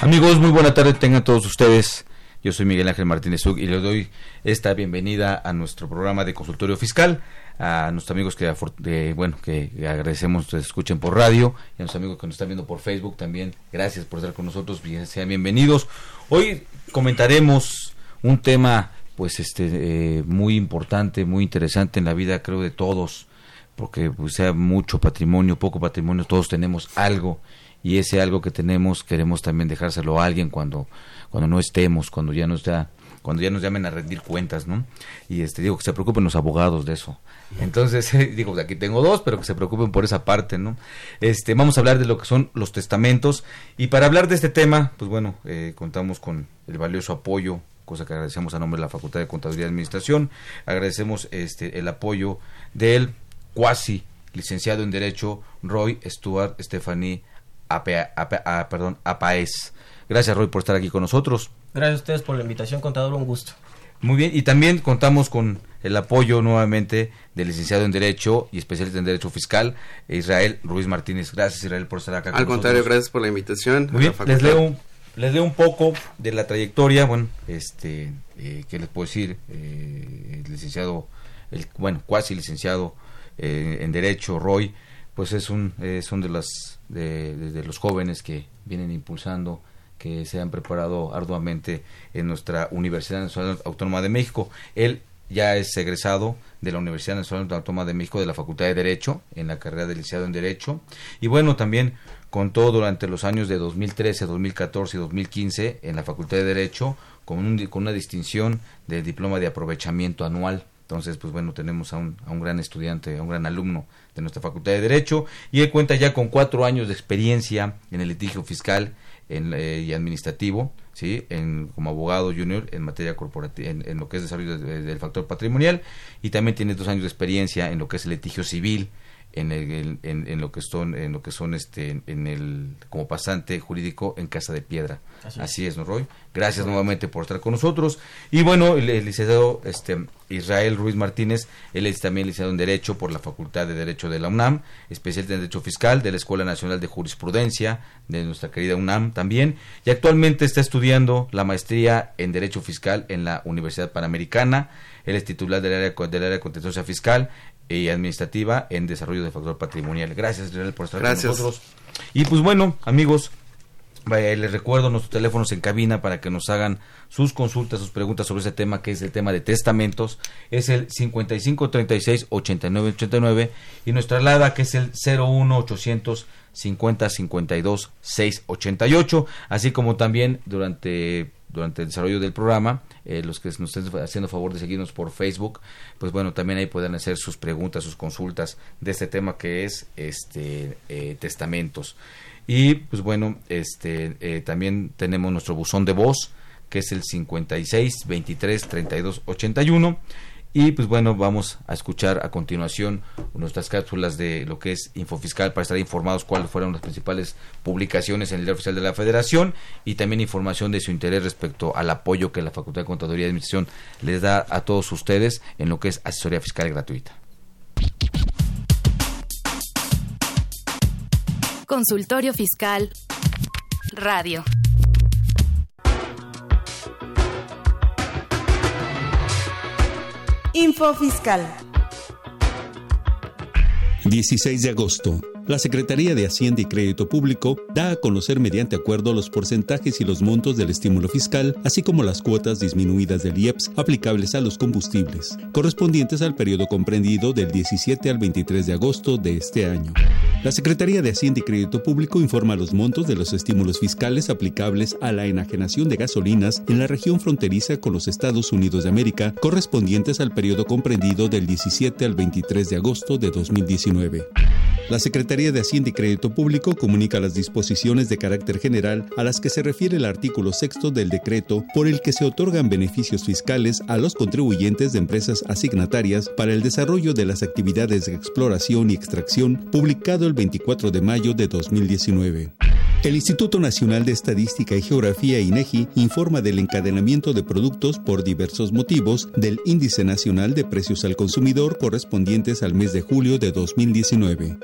Amigos, muy buena tarde tengan todos ustedes. Yo soy Miguel Ángel Martínez Zug y les doy esta bienvenida a nuestro programa de consultorio fiscal. A nuestros amigos que, de- bueno, que agradecemos que escuchen por radio y a nuestros amigos que nos están viendo por Facebook también. Gracias por estar con nosotros. Sean bienvenidos. Hoy comentaremos un tema, pues, este, eh, muy importante, muy interesante en la vida, creo, de todos porque pues, sea mucho patrimonio, poco patrimonio, todos tenemos algo y ese algo que tenemos queremos también dejárselo a alguien cuando cuando no estemos, cuando ya no está cuando ya nos llamen a rendir cuentas, ¿no? Y este digo que se preocupen los abogados de eso. Entonces, digo, aquí tengo dos, pero que se preocupen por esa parte, ¿no? Este, vamos a hablar de lo que son los testamentos y para hablar de este tema, pues bueno, eh, contamos con el valioso apoyo cosa que agradecemos a nombre de la Facultad de Contaduría y Administración. Agradecemos este el apoyo del cuasi licenciado en Derecho Roy Stuart Stephanie Apea- ah, perdón, Apaez. Gracias Roy por estar aquí con nosotros. Gracias a ustedes por la invitación, contador, un gusto. Muy bien, y también contamos con el apoyo nuevamente del licenciado en Derecho y especialista en Derecho Fiscal, Israel Ruiz Martínez. Gracias Israel por estar acá Al con contrario, nosotros. gracias por la invitación. Muy bien, la les leo, un- les leo un poco de la trayectoria, bueno, este, eh, ¿qué les puedo decir? Eh, el licenciado, el, bueno, cuasi licenciado eh, en Derecho, Roy, pues es un, eh, son de, las, de, los jóvenes que vienen impulsando, que se han preparado arduamente en nuestra Universidad Nacional Autónoma de México. Él ya es egresado de la Universidad Nacional Autónoma de México de la Facultad de Derecho, en la carrera de licenciado en Derecho. Y bueno, también contó durante los años de 2013, 2014 y 2015 en la Facultad de Derecho con, un con una distinción de diploma de aprovechamiento anual. Entonces, pues bueno, tenemos a un, a un gran estudiante, a un gran alumno de nuestra Facultad de Derecho y él cuenta ya con cuatro años de experiencia en el litigio fiscal en, eh, y administrativo, ¿sí? En, como abogado junior en materia corporativa, en, lo que es desarrollo de- del factor patrimonial y también tiene dos años de experiencia en lo que es el litigio civil, en, el- en, en lo que son, en lo que son este, en el, como pasante jurídico en Casa de Piedra. Así Así es. ¿no, Roy? Gracias nuevamente por estar con nosotros. Y bueno, el, el licenciado este, Israel Ruiz Martínez, él es también licenciado en Derecho por la Facultad de Derecho de la UNAM, especialista en Derecho Fiscal de la Escuela Nacional de Jurisprudencia de nuestra querida UNAM también, y actualmente está estudiando la maestría en Derecho Fiscal en la Universidad Panamericana. Él es titular del área, del área de contenciosa fiscal y administrativa en desarrollo de factor patrimonial. Gracias, Israel, por estar Gracias. con nosotros. Y pues bueno, amigos, Vaya, les recuerdo nuestros teléfonos en cabina para que nos hagan sus consultas, sus preguntas sobre ese tema que es el tema de testamentos. Es el 55 36 89 89 y nuestra alada que es el 01 800 50 52 688, así como también durante durante el desarrollo del programa, eh, los que nos estén haciendo favor de seguirnos por Facebook, pues bueno, también ahí pueden hacer sus preguntas, sus consultas de este tema que es este eh, testamentos. Y pues bueno, este eh, también tenemos nuestro buzón de voz, que es el 56 23 32 81. Y pues bueno, vamos a escuchar a continuación nuestras cápsulas de lo que es Infofiscal para estar informados cuáles fueron las principales publicaciones en el Diario Oficial de la Federación y también información de su interés respecto al apoyo que la Facultad de Contaduría y Administración les da a todos ustedes en lo que es asesoría fiscal gratuita. Consultorio Fiscal. Radio. Info Fiscal. 16 de agosto. La Secretaría de Hacienda y Crédito Público da a conocer mediante acuerdo los porcentajes y los montos del estímulo fiscal, así como las cuotas disminuidas del IEPS aplicables a los combustibles, correspondientes al periodo comprendido del 17 al 23 de agosto de este año. La Secretaría de Hacienda y Crédito Público informa los montos de los estímulos fiscales aplicables a la enajenación de gasolinas en la región fronteriza con los Estados Unidos de América, correspondientes al periodo comprendido del 17 al 23 de agosto de 2019. La Secretaría de Hacienda y Crédito Público comunica las disposiciones de carácter general a las que se refiere el artículo sexto del decreto por el que se otorgan beneficios fiscales a los contribuyentes de empresas asignatarias para el desarrollo de las actividades de exploración y extracción, publicado el 24 de mayo de 2019. El Instituto Nacional de Estadística y Geografía INEGI informa del encadenamiento de productos por diversos motivos del Índice Nacional de Precios al Consumidor correspondientes al mes de julio de 2019.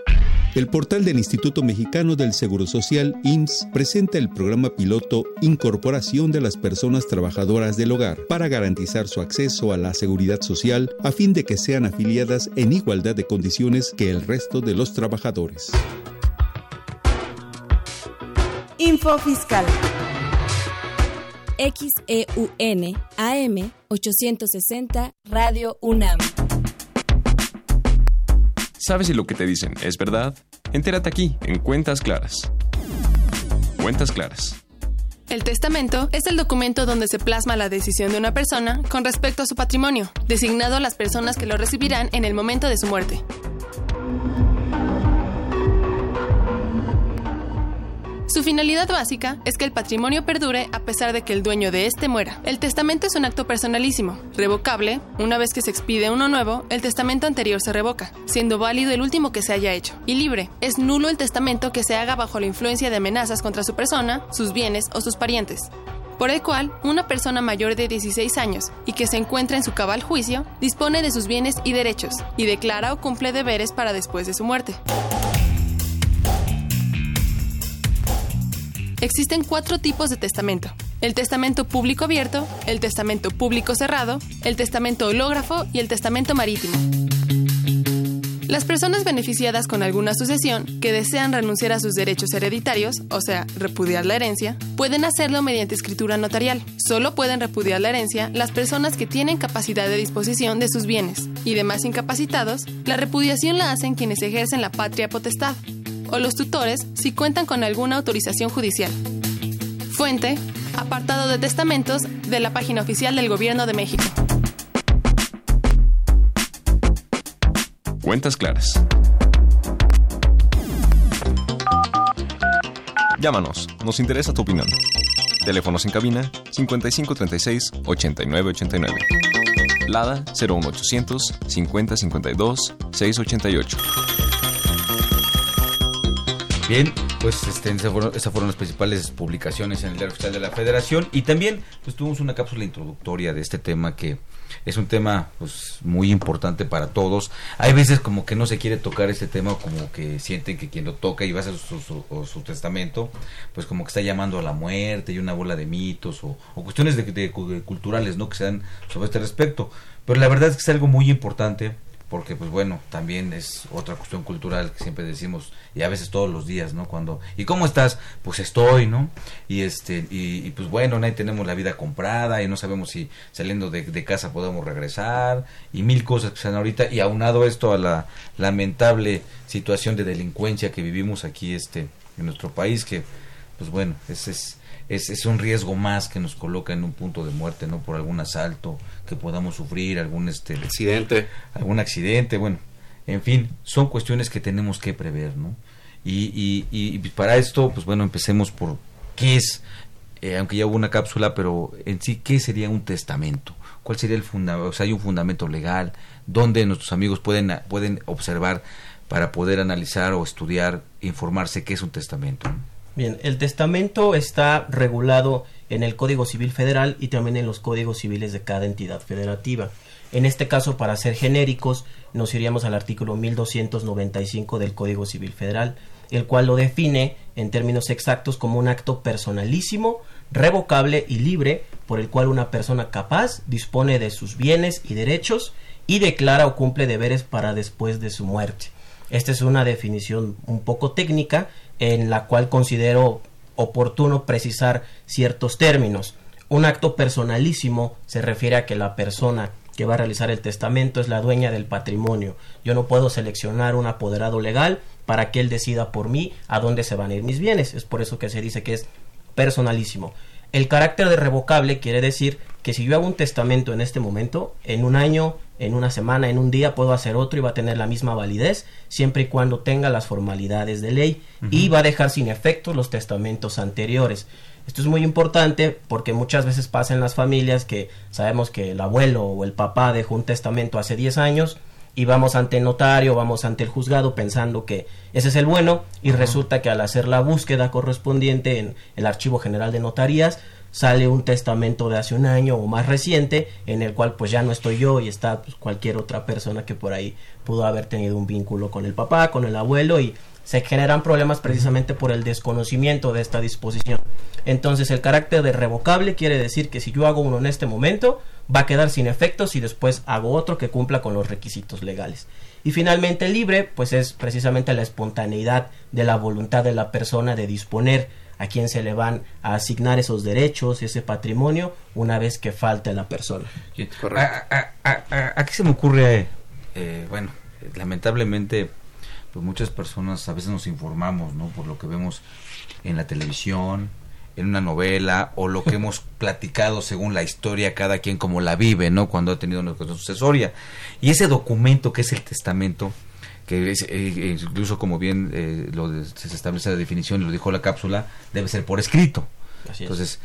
El portal del Instituto Mexicano del Seguro Social, IMSS, presenta el programa piloto Incorporación de las Personas Trabajadoras del Hogar para garantizar su acceso a la seguridad social a fin de que sean afiliadas en igualdad de condiciones que el resto de los trabajadores. Info Fiscal. XEUN AM 860 Radio UNAM. ¿Sabes si lo que te dicen es verdad? Entérate aquí, en Cuentas Claras. Cuentas Claras. El testamento es el documento donde se plasma la decisión de una persona con respecto a su patrimonio, designado a las personas que lo recibirán en el momento de su muerte. Su finalidad básica es que el patrimonio perdure a pesar de que el dueño de éste muera. El testamento es un acto personalísimo, revocable. Una vez que se expide uno nuevo, el testamento anterior se revoca, siendo válido el último que se haya hecho. Y libre, es nulo el testamento que se haga bajo la influencia de amenazas contra su persona, sus bienes o sus parientes por el cual una persona mayor de 16 años y que se encuentra en su cabal juicio dispone de sus bienes y derechos y declara o cumple deberes para después de su muerte. Existen cuatro tipos de testamento. El testamento público abierto, el testamento público cerrado, el testamento hológrafo y el testamento marítimo. Las personas beneficiadas con alguna sucesión que desean renunciar a sus derechos hereditarios, o sea, repudiar la herencia, pueden hacerlo mediante escritura notarial. Solo pueden repudiar la herencia las personas que tienen capacidad de disposición de sus bienes, y demás incapacitados, la repudiación la hacen quienes ejercen la patria potestad, o los tutores si cuentan con alguna autorización judicial. Fuente, apartado de testamentos de la página oficial del Gobierno de México. Cuentas claras. Llámanos, nos interesa tu opinión. Teléfonos en cabina 5536 8989. Lada 01800 5052 688. Bien, pues este, esas, fueron, las principales publicaciones en el Diario Oficial de la Federación y también pues tuvimos una cápsula introductoria de este tema que es un tema pues muy importante para todos. Hay veces como que no se quiere tocar este tema, como que sienten que quien lo toca y va a hacer su, testamento, pues como que está llamando a la muerte y una bola de mitos o, cuestiones de, culturales, ¿no? Que se dan sobre este respecto. Pero la verdad es que es algo muy importante porque pues bueno, también es otra cuestión cultural que siempre decimos y a veces todos los días, ¿no? Cuando ¿y cómo estás? Pues estoy, ¿no? Y este y, pues bueno, nadie tenemos la vida comprada y no sabemos si saliendo de, casa podemos regresar y mil cosas que dan ahorita y aunado esto a la lamentable situación de delincuencia que vivimos aquí este en nuestro país que pues bueno, es, es es, es, un riesgo más que nos coloca en un punto de muerte, ¿no? Por algún asalto que podamos sufrir, algún este accidente, algún accidente, bueno, en fin, son cuestiones que tenemos que prever, ¿no? Y, y, y para esto, pues bueno, empecemos por qué es, eh, aunque ya hubo una cápsula, pero en sí, ¿qué sería un testamento? ¿Cuál sería el fundamento? O sea, hay un fundamento legal, donde nuestros amigos pueden, pueden observar para poder analizar o estudiar, informarse qué es un testamento. Bien, el testamento está regulado en el Código Civil Federal y también en los códigos civiles de cada entidad federativa. En este caso, para ser genéricos, nos iríamos al artículo 1295 del Código Civil Federal, el cual lo define en términos exactos como un acto personalísimo, revocable y libre, por el cual una persona capaz dispone de sus bienes y derechos y declara o cumple deberes para después de su muerte. Esta es una definición un poco técnica en la cual considero oportuno precisar ciertos términos. Un acto personalísimo se refiere a que la persona que va a realizar el testamento es la dueña del patrimonio. Yo no puedo seleccionar un apoderado legal para que él decida por mí a dónde se van a ir mis bienes. Es por eso que se dice que es personalísimo. El carácter de revocable quiere decir que si yo hago un testamento en este momento, en un año, en una semana, en un día, puedo hacer otro y va a tener la misma validez, siempre y cuando tenga las formalidades de ley y va a dejar sin efecto los testamentos anteriores. Esto es muy importante porque muchas veces pasa en las familias que sabemos que el abuelo o el papá dejó un testamento hace 10 años y vamos ante el notario, vamos ante el juzgado pensando que ese es el bueno y resulta que al hacer la búsqueda correspondiente en el Archivo General de Notarías sale un testamento de hace un año o más reciente en el cual pues ya no estoy yo y está pues, cualquier otra persona que por ahí pudo haber tenido un vínculo con el papá, con el abuelo y se generan problemas precisamente por el desconocimiento de esta disposición. Entonces el carácter de revocable quiere decir que si yo hago uno en este momento va a quedar sin efectos y después hago otro que cumpla con los requisitos legales. Y finalmente libre pues es precisamente la espontaneidad de la voluntad de la persona de disponer a quién se le van a asignar esos derechos, ese patrimonio, una vez que falte la persona. ¿A, qué se me ocurre? Eh, bueno, lamentablemente pues muchas personas a veces nos informamos, ¿no? Por lo que vemos en la televisión, en una novela o lo que hemos platicado según la historia cada quien como la vive, ¿no? Cuando ha tenido una sucesoria. Y ese documento que es el testamento, que es, eh, incluso como bien eh, lo se establece la definición y lo dijo la cápsula, debe ser por escrito. Entonces,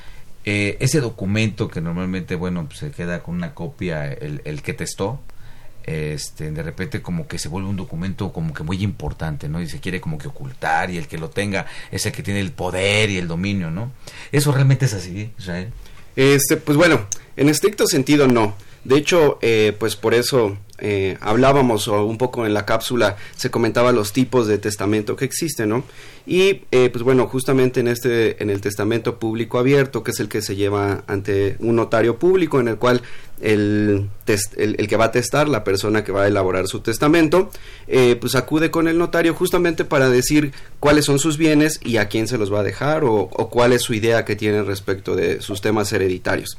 eh, ese documento que normalmente, bueno, pues, se queda con una copia el, el que testó, este, de repente como que se vuelve un documento como que muy importante, ¿no? Y se quiere como que ocultar y el que lo tenga es el que tiene el poder y el dominio, ¿no? ¿Eso realmente es así, Israel? Este, pues bueno, en estricto sentido no. De hecho, eh, pues por eso eh, hablábamos o un poco en la cápsula, se comentaba los tipos de testamento que existen, ¿no? Y eh, pues bueno, justamente en este, en el testamento público abierto, que es el que se lleva ante un notario público, en el cual el, el, que va a testar, la persona que va a elaborar su testamento, pues acude con el notario justamente para decir cuáles son sus bienes y a quién se los va a dejar o, o cuál es su idea que tiene respecto de sus temas hereditarios.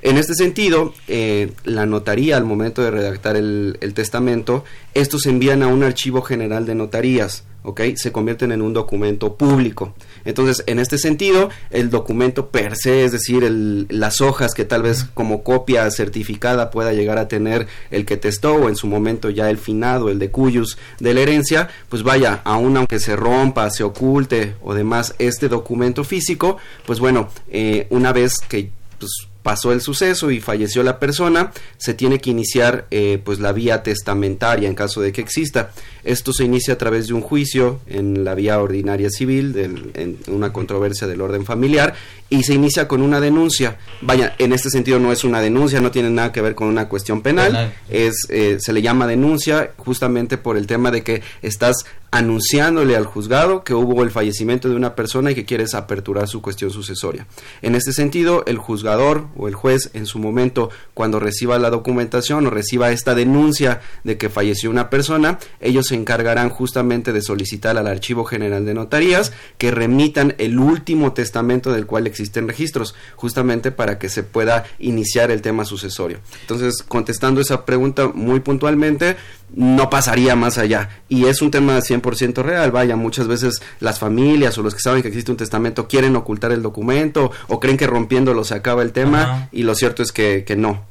En este sentido, eh, la notaría al momento de redactar el, testamento, estos se envían a un archivo general de notarías, ¿ok? Se convierten en un documento público. Entonces, en este sentido, el documento per se, es decir, las hojas que tal vez como copia certificada pueda llegar a tener el que testó o en su momento ya el finado, el de cuyos de la herencia, pues vaya, aun aunque se rompa, se oculte o demás este documento físico, pues bueno, eh, una vez que pues, pasó el suceso y falleció la persona, se tiene que iniciar eh, pues la vía testamentaria en caso de que exista. Esto se inicia a través de un juicio en la vía ordinaria civil, en una controversia del orden familiar, y se inicia con una denuncia. Vaya, en este sentido no es una denuncia, no tiene nada que ver con una cuestión penal, es eh, se le llama denuncia justamente por el tema de que estás anunciándole al juzgado que hubo el fallecimiento de una persona y que quieres aperturar su cuestión sucesoria. En este sentido, el juzgador o el juez en su momento, cuando reciba la documentación o reciba esta denuncia de que falleció una persona, ellos se encargarán justamente de solicitar al Archivo General de Notarías que remitan el último testamento del cual existen registros, justamente para que se pueda iniciar el tema sucesorio. Entonces, contestando esa pregunta muy puntualmente, no pasaría más allá. Y es un tema 100% real, vaya, muchas veces las familias o los que saben que existe un testamento quieren ocultar el documento o creen que rompiéndolo se acaba el tema y lo cierto es que, que no,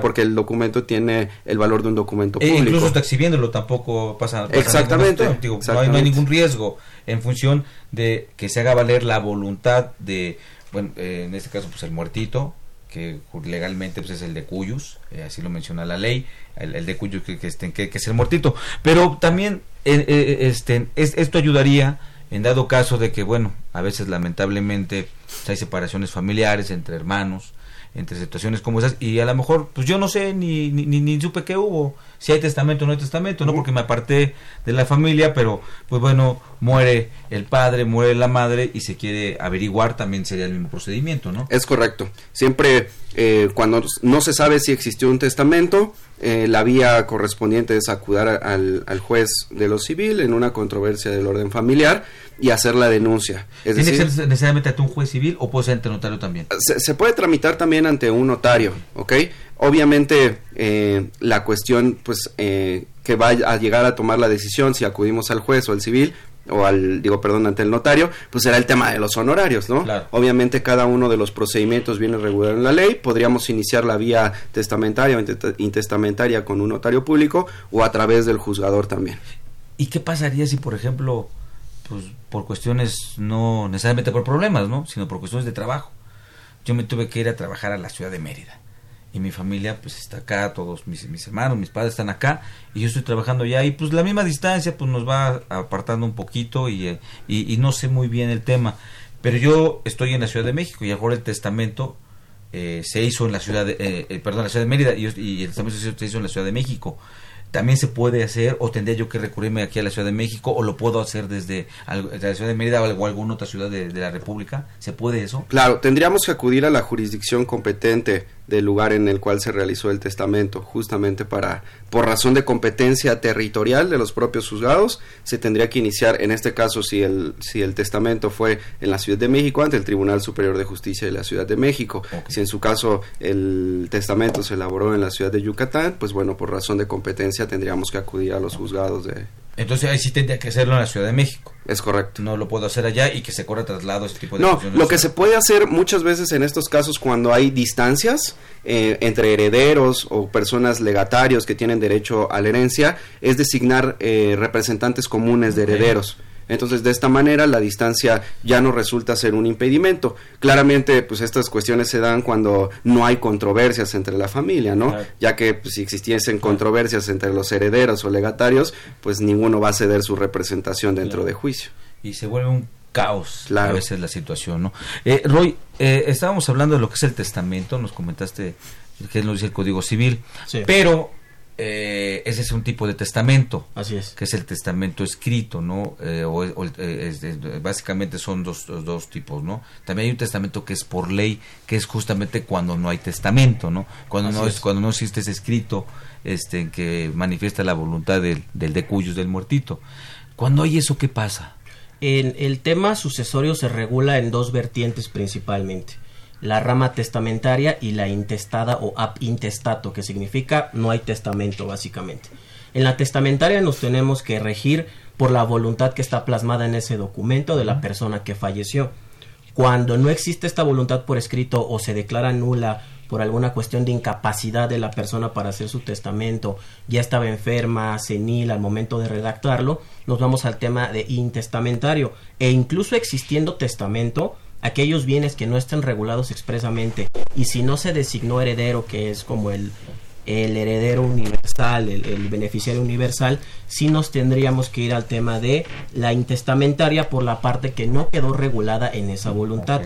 porque el documento tiene el valor de un documento e público. incluso está exhibiéndolo tampoco pasa, exactamente, No, hay, no, hay, ningún riesgo en función de que se haga valer la voluntad de, bueno, eh, en este caso pues el muertito que legalmente pues, es el de Cuyus, eh, así lo menciona la ley, el, de Cuyus que, que, este, que, es el muertito. Pero también eh, eh, este, esto ayudaría en dado caso de que, bueno, a veces lamentablemente pues, hay separaciones familiares entre hermanos, entre situaciones como esas y a lo mejor pues yo no sé ni, ni, ni, supe qué hubo si hay testamento o no hay testamento no porque me aparté de la familia pero pues bueno muere el padre muere la madre y se quiere averiguar también sería el mismo procedimiento no es correcto siempre eh, cuando no se sabe si existió un testamento eh, la vía correspondiente es acudir al, al, juez de lo civil en una controversia del orden familiar y hacer la denuncia. ¿Tiene que ser necesariamente ante un juez civil o puede ser ante notario también? Se, puede tramitar también ante un notario, ¿ok? Obviamente eh, la cuestión pues eh, que va a llegar a tomar la decisión si acudimos al juez o al civil o al, digo, perdón, ante el notario, pues será el tema de los honorarios, ¿no? Obviamente cada uno de los procedimientos viene regulado en la ley, podríamos iniciar la vía testamentaria o intestamentaria con un notario público o a través del juzgador también. ¿Y qué pasaría si, por ejemplo, pues por cuestiones no necesariamente por problemas, ¿no? Sino por cuestiones de trabajo. Yo me tuve que ir a trabajar a la ciudad de Mérida y mi familia pues está acá, todos mis, mis hermanos, mis padres están acá y yo estoy trabajando allá y pues la misma distancia pues nos va apartando un poquito y, eh, y, no sé muy bien el tema, pero yo estoy en la Ciudad de México y ahora el testamento eh, se hizo en la ciudad de, eh, perdón, en la ciudad de Mérida y, y el testamento se hizo en la Ciudad de México también se puede hacer o tendría yo que recurrirme aquí a la Ciudad de México o lo puedo hacer desde, la Ciudad de Mérida o alguna otra ciudad de, la República? ¿Se puede eso? Claro, tendríamos que acudir a la jurisdicción competente del lugar en el cual se realizó el testamento, justamente para, por razón de competencia territorial de los propios juzgados, se tendría que iniciar, en este caso, si el, si el testamento fue en la Ciudad de México, ante el Tribunal Superior de Justicia de la Ciudad de México. Si en su caso el testamento se elaboró en la ciudad de Yucatán, pues bueno, por razón de competencia tendríamos que acudir a los juzgados de, entonces ahí sí tendría que hacerlo en la Ciudad de México. Es correcto. No lo puedo hacer allá y que se corra traslado, ese tipo de No, lo que se puede hacer muchas veces en estos casos cuando hay distancias eh, entre herederos o personas legatarios que tienen derecho a la herencia es designar eh, representantes comunes de herederos. Entonces, de esta manera, la distancia ya no resulta ser un impedimento. Claramente, pues estas cuestiones se dan cuando no hay controversias entre la familia, ¿no? Ya que pues, si existiesen controversias entre los herederos o legatarios, pues ninguno va a ceder su representación dentro de juicio. Y se vuelve un caos a veces la situación, ¿no? Eh, Roy, eh, estábamos hablando de lo que es el testamento, nos comentaste que nos dice el Código Civil, pero eh, ese es un tipo de testamento. Así es. Que es el testamento escrito, ¿no? Eh, o, eh, básicamente son dos, dos, tipos, ¿no? También hay un testamento que es por ley, que es justamente cuando no hay testamento, ¿no? Cuando, no, es. cuando no existe ese escrito este, que manifiesta la voluntad del, del de cuyos, del muertito. Cuando hay eso, ¿qué pasa? En el tema sucesorio se regula en dos vertientes principalmente la rama testamentaria y la intestada o ab intestato, que significa no hay testamento básicamente. En la testamentaria nos tenemos que regir por la voluntad que está plasmada en ese documento de la persona que falleció. Cuando no existe esta voluntad por escrito o se declara nula por alguna cuestión de incapacidad de la persona para hacer su testamento, ya estaba enferma, senil al momento de redactarlo, nos vamos al tema de intestamentario. E incluso existiendo testamento, aquellos bienes que no estén regulados expresamente y si no se designó heredero, que es como el, el heredero universal, el, beneficiario universal, sí nos tendríamos que ir al tema de la intestamentaria por la parte que no quedó regulada en esa voluntad.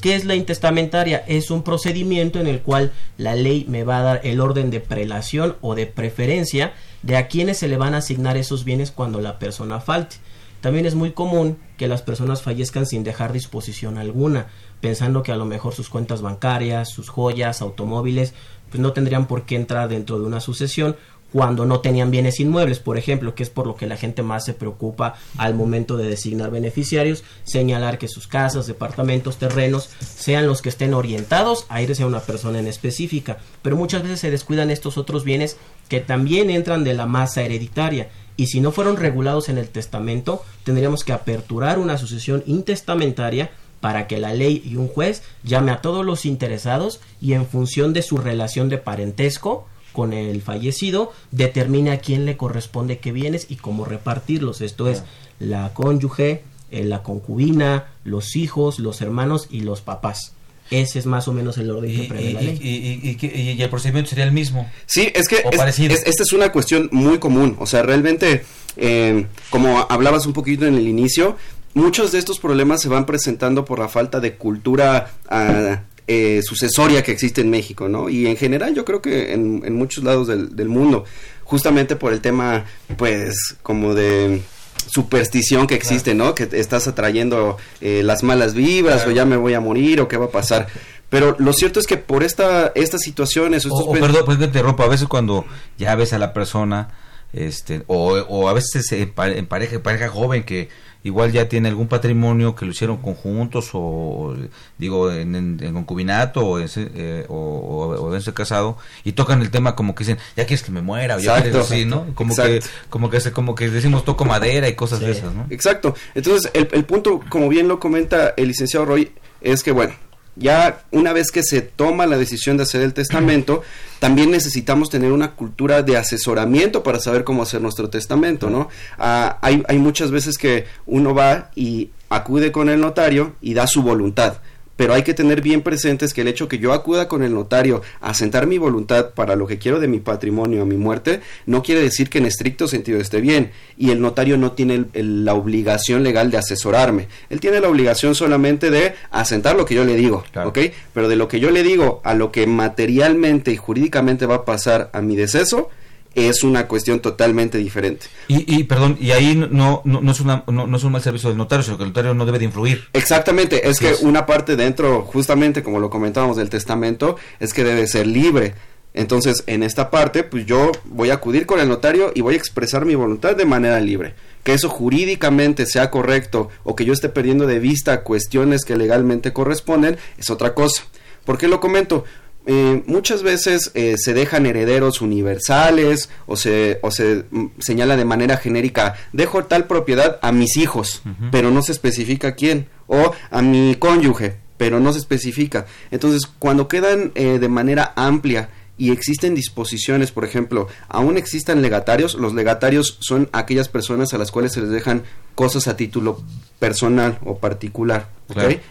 ¿Qué es la intestamentaria? Es un procedimiento en el cual la ley me va a dar el orden de prelación o de preferencia de a quienes se le van a asignar esos bienes cuando la persona falte. También es muy común que las personas fallezcan sin dejar disposición alguna, pensando que a lo mejor sus cuentas bancarias, sus joyas, automóviles, pues no tendrían por qué entrar dentro de una sucesión cuando no tenían bienes inmuebles, por ejemplo, que es por lo que la gente más se preocupa al momento de designar beneficiarios, señalar que sus casas, departamentos, terrenos sean los que estén orientados a irse a una persona en específica, pero muchas veces se descuidan estos otros bienes que también entran de la masa hereditaria y si no fueron regulados en el testamento, tendríamos que aperturar una sucesión intestamentaria para que la ley y un juez llame a todos los interesados y en función de su relación de parentesco con el fallecido determine a quién le corresponde qué bienes y cómo repartirlos. Esto es la cónyuge, eh, la concubina, los hijos, los hermanos y los papás. Ese es más o menos el orden y, de la ley. Y, el procedimiento sería el mismo. Sí, es que esta es una cuestión muy común. O sea, realmente, eh, como hablabas un poquito en el inicio, muchos de estos problemas se van presentando por la falta de cultura ah, eh, sucesoria que existe en México, ¿no? Y en general yo creo que en, en muchos lados del, del mundo, justamente por el tema, pues, como de superstición que existe, ¿no? Que estás atrayendo eh, las malas vibras o ya me voy a morir o qué va a pasar. Pero lo cierto es que por esta estas situaciones... O, estos o perdón, perdón que te interrumpa, a veces cuando ya ves a la persona, este, o, o a veces en, pa- en pareja, pareja joven que igual ya tiene algún patrimonio que lo hicieron conjuntos o, digo, en, en- en concubinato o, ese, eh, o, o, o haberse casado y tocan el tema como que dicen, ya quieres que me muera o ya Exacto. quieres así, ¿no? Como que, como que, se- como que decimos toco madera y cosas de esas, ¿no? Exacto. Entonces, el, el punto, como bien lo comenta el licenciado Roy, es que, bueno, ya una vez que se toma la decisión de hacer el testamento, también necesitamos tener una cultura de asesoramiento para saber cómo hacer nuestro testamento, ¿no? Ah, hay, hay muchas veces que uno va y acude con el notario y da su voluntad. Pero hay que tener bien presentes que el hecho que yo acuda con el notario a sentar mi voluntad para lo que quiero de mi patrimonio a mi muerte, no quiere decir que en estricto sentido esté bien. Y el notario no tiene el- el- la obligación legal de asesorarme. Él tiene la obligación solamente de asentar lo que yo le digo, ¿ok? Pero de lo que yo le digo a lo que materialmente y jurídicamente va a pasar a mi deceso, es una cuestión totalmente diferente. Y, y perdón, y ahí no, no, no es una, no, no es un mal servicio del notario, sino que el notario no debe de influir. Exactamente, es que una parte dentro, justamente como lo comentábamos del testamento, es que debe ser libre. Entonces, en esta parte, pues yo voy a acudir con el notario y voy a expresar mi voluntad de manera libre. Que eso jurídicamente sea correcto o que yo esté perdiendo de vista cuestiones que legalmente corresponden es otra cosa. ¿Por qué lo comento? Eh, muchas veces eh, se dejan herederos universales o se, o se mm, señala de manera genérica, dejo tal propiedad a mis hijos, pero no se especifica quién, o a mi cónyuge, pero no se especifica. Entonces, cuando quedan eh, de manera amplia y existen disposiciones, por ejemplo, aún existan legatarios, los legatarios son aquellas personas a las cuales se les dejan cosas a título personal o particular.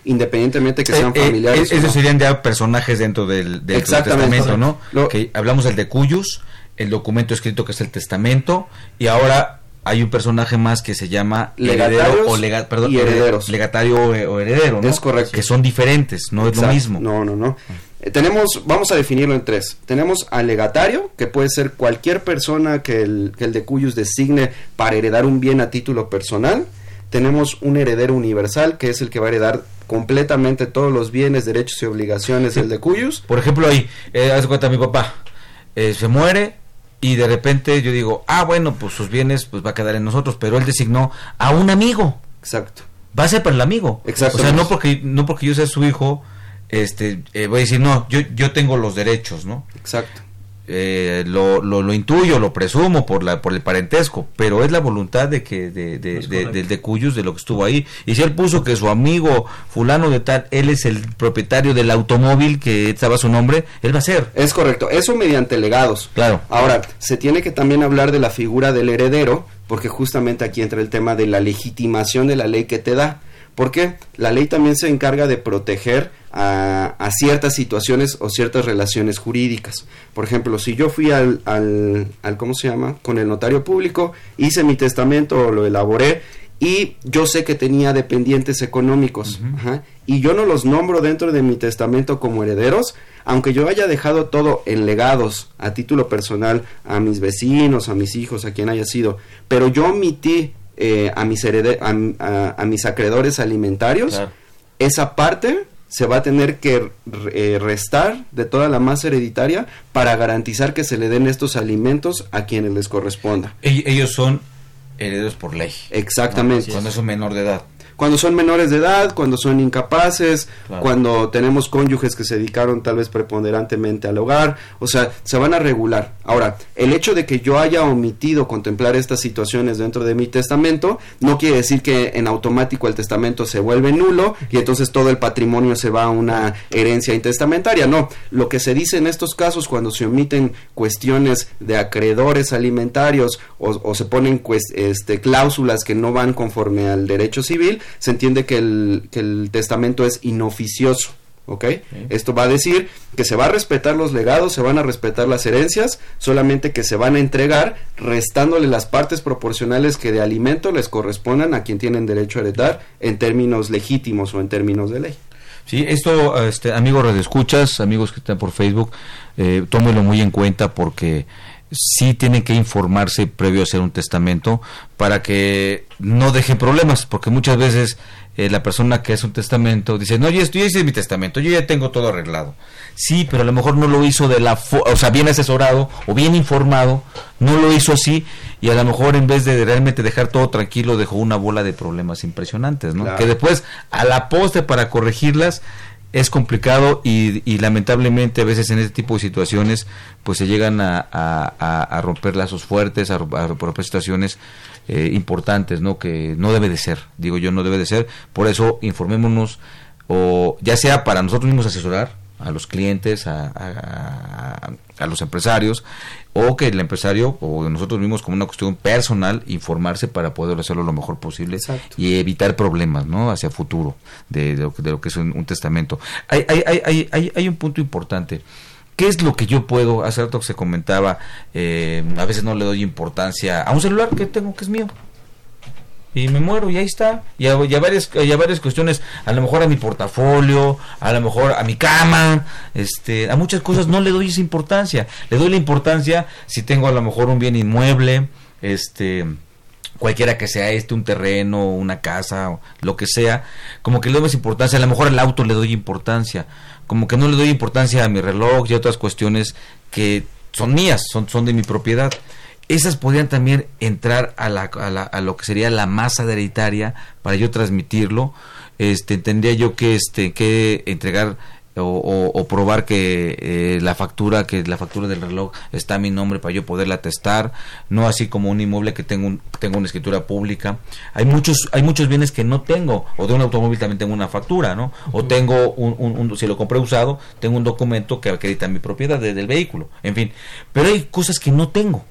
Independientemente que Eh, sean eh, familiares. eh, esos no. serían ya personajes dentro del, testamento, ¿no? Lo- hablamos del de Cuyus, el documento escrito que es el testamento, y ahora hay un personaje más que se llama heredero o lega- perdón, y herederos. legatario o, o heredero, ¿no? Es correcto. Que son diferentes, no es lo mismo. No, no, no. Eh, tenemos, vamos a definirlo en tres. Tenemos al legatario, que puede ser cualquier persona que el, que el de cuyos designe para heredar un bien a título personal. Tenemos un heredero universal, que es el que va a heredar completamente todos los bienes, derechos y obligaciones del de cuyos. Por ejemplo, ahí, eh, haz cuenta, mi papá eh, se muere y de repente yo digo, ah, bueno, pues sus bienes pues va a quedar en nosotros, pero él designó a un amigo. Exacto. Va a ser para el amigo. Exacto. O sea, no porque, no porque yo sea su hijo, este, eh, voy a decir, no, yo, yo tengo los derechos, ¿no? Exacto. Eh, lo, lo, lo intuyo, lo presumo por la por el parentesco, pero es la voluntad de que de, de, de, de- de Cuyus de lo que estuvo ahí. Y si él puso que su amigo fulano de tal, él es el propietario del automóvil que estaba su nombre, él va a ser. Es correcto, eso mediante legados. Claro. Ahora, se tiene que también hablar de la figura del heredero, porque justamente aquí entra el tema de la legitimación de la ley que te da. Porque la ley también se encarga de proteger a, a ciertas situaciones o ciertas relaciones jurídicas. Por ejemplo, si yo fui al, al, al, ¿cómo se llama? Con el notario público, hice mi testamento, lo elaboré y yo sé que tenía dependientes económicos ajá, y yo no los nombro dentro de mi testamento como herederos, aunque yo haya dejado todo en legados a título personal a mis vecinos, a mis hijos, a quien haya sido, pero yo omití eh, a, mis herede- a, a- a mis acreedores alimentarios, esa parte se va a tener que eh, restar de toda la masa hereditaria para garantizar que se le den estos alimentos a quienes les corresponda. Ell- Ellos son herederos por ley. Exactamente. ¿no? Cuando es un menor de edad. Cuando son menores de edad, cuando son incapaces, Claro. cuando tenemos cónyuges que se dedicaron tal vez preponderantemente al hogar, o sea, se van a regular. Ahora, el hecho de que yo haya omitido contemplar estas situaciones dentro de mi testamento, no quiere decir que en automático el testamento se vuelve nulo y entonces todo el patrimonio se va a una herencia intestamentaria. No, lo que se dice en estos casos cuando se omiten cuestiones de acreedores alimentarios o, o se ponen cues- este, cláusulas que no van conforme al derecho civil, se entiende que el, que el testamento es inoficioso. ¿Ok? Esto va a decir que se va a respetar los legados, se van a respetar las herencias, solamente que se van a entregar restándole las partes proporcionales que de alimento les correspondan a quien tienen derecho a heredar en términos legítimos o en términos de ley. Sí, esto, este, amigos escuchas, amigos que están por Facebook, eh, tómelo muy en cuenta porque sí tienen que informarse previo a hacer un testamento para que no dejen problemas, porque muchas veces eh, la persona que hace un testamento dice, no, yo, yo hice mi testamento, yo ya tengo todo arreglado. Sí, pero a lo mejor no lo hizo de la, o sea, bien asesorado o bien informado, no lo hizo así y a lo mejor en vez de realmente dejar todo tranquilo dejó una bola de problemas impresionantes, ¿no? Que después a la poste para corregirlas es complicado y, y, lamentablemente a veces en este tipo de situaciones pues se llegan a, a, a romper lazos fuertes, a, romper situaciones eh, importantes, ¿no? Que no debe de ser, digo yo, no debe de ser. Por eso informémonos, o ya sea para nosotros mismos asesorar a los clientes, a, a, los empresarios, o que el empresario o nosotros mismos como una cuestión personal informarse para poder hacerlo lo mejor posible y evitar problemas no hacia futuro de, de, lo, que es un, testamento. Hay, hay, hay, hay, hay un punto importante. ¿Qué es lo que yo puedo hacer? que se comentaba, eh, a veces no le doy importancia a un celular que tengo que es mío. Y me muero y ahí está. Y a, varias, varias cuestiones, a lo mejor a mi portafolio, a lo mejor a mi cama, este, a muchas cosas no le doy esa importancia. Le doy la importancia si tengo a lo mejor un bien inmueble, este, cualquiera que sea este, un terreno, una casa, lo que sea, como que le doy más importancia, a lo mejor al auto le doy importancia, como que no le doy importancia a mi reloj y a otras cuestiones que son mías, son, son de mi propiedad. Esas podrían también entrar a, la, a, la, a lo que sería la masa hereditaria para yo transmitirlo. Este, tendría yo que, este, que entregar o, probar que eh, la factura que la factura del reloj está a mi nombre para yo poderla testar no así como un inmueble que tengo un, tengo una escritura pública. Hay muchos hay muchos bienes que no tengo o de un automóvil también tengo una factura no o tengo un, un, si lo compré usado tengo un documento que acredita mi propiedad del vehículo en fin. Pero hay cosas que no tengo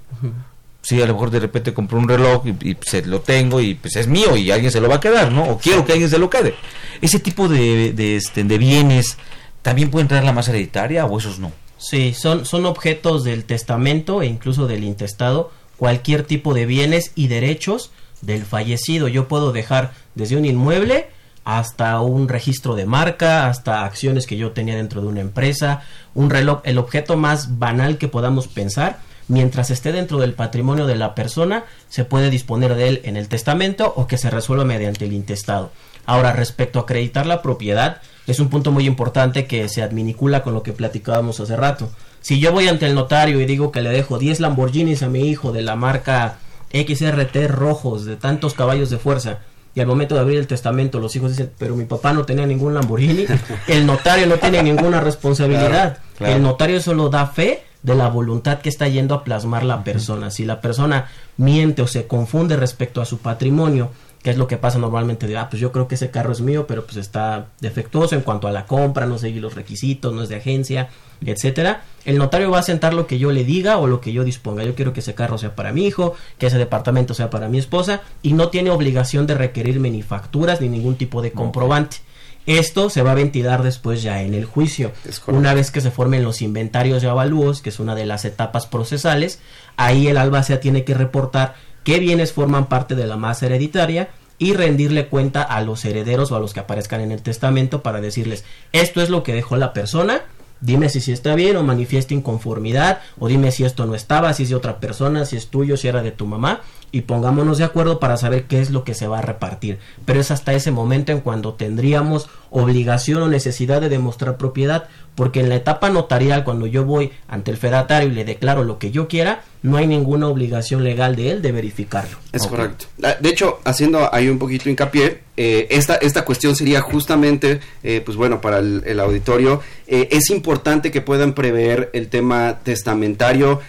sí, a lo mejor de repente compro un reloj y, se lo tengo y pues es mío y alguien se lo va a quedar, ¿no? O quiero que alguien se lo quede. Ese tipo de, de, este, de bienes ¿También puede entrar la masa hereditaria o esos no? Sí, son, son objetos del testamento e incluso del intestado cualquier tipo de bienes y derechos del fallecido. Yo puedo dejar desde un inmueble hasta un registro de marca, hasta acciones que yo tenía dentro de una empresa, un reloj, el objeto más banal que podamos pensar, mientras esté dentro del patrimonio de la persona, se puede disponer de él en el testamento o que se resuelva mediante el intestado. Ahora, respecto a acreditar la propiedad, es un punto muy importante que se adminicula con lo que platicábamos hace rato. Si yo voy ante el notario y digo que le dejo 10 Lamborghinis a mi hijo de la marca XRT rojos de tantos caballos de fuerza y al momento de abrir el testamento los hijos dicen, pero mi papá no tenía ningún Lamborghini, el notario no tiene ninguna responsabilidad. El notario solo da fe de la voluntad que está yendo a plasmar la persona. Si la persona miente o se confunde respecto a su patrimonio que es lo que pasa normalmente de, ah, pues yo creo que ese carro es mío, pero pues está defectuoso en cuanto a la compra, no seguir los requisitos, no es de agencia, etcétera. El notario va a sentar lo que yo le diga o lo que yo disponga. Yo quiero que ese carro sea para mi hijo, que ese departamento sea para mi esposa y no tiene obligación de requerirme ni facturas ni ningún tipo de comprobante. Esto se va a ventilar después ya en el juicio. Una vez que se formen los inventarios y avalúos, que es una de las etapas procesales, ahí el albacea tiene que reportar qué bienes forman parte de la masa hereditaria y rendirle cuenta a los herederos o a los que aparezcan en el testamento para decirles esto es lo que dejó la persona dime si, si está bien o manifiesta inconformidad o dime si esto no estaba, si es de otra persona, si es tuyo, si era de tu mamá y pongámonos de acuerdo para saber qué es lo que se va a repartir. Pero es hasta ese momento en cuando tendríamos obligación o necesidad de demostrar propiedad, porque en la etapa notarial, cuando yo voy ante el fedatario y le declaro lo que yo quiera, no hay ninguna obligación legal de él de verificarlo. Es correcto. De hecho, haciendo ahí un poquito hincapié, eh, esta, esta cuestión sería justamente, eh, pues bueno, para el, auditorio, eh, es importante que puedan prever el tema testamentario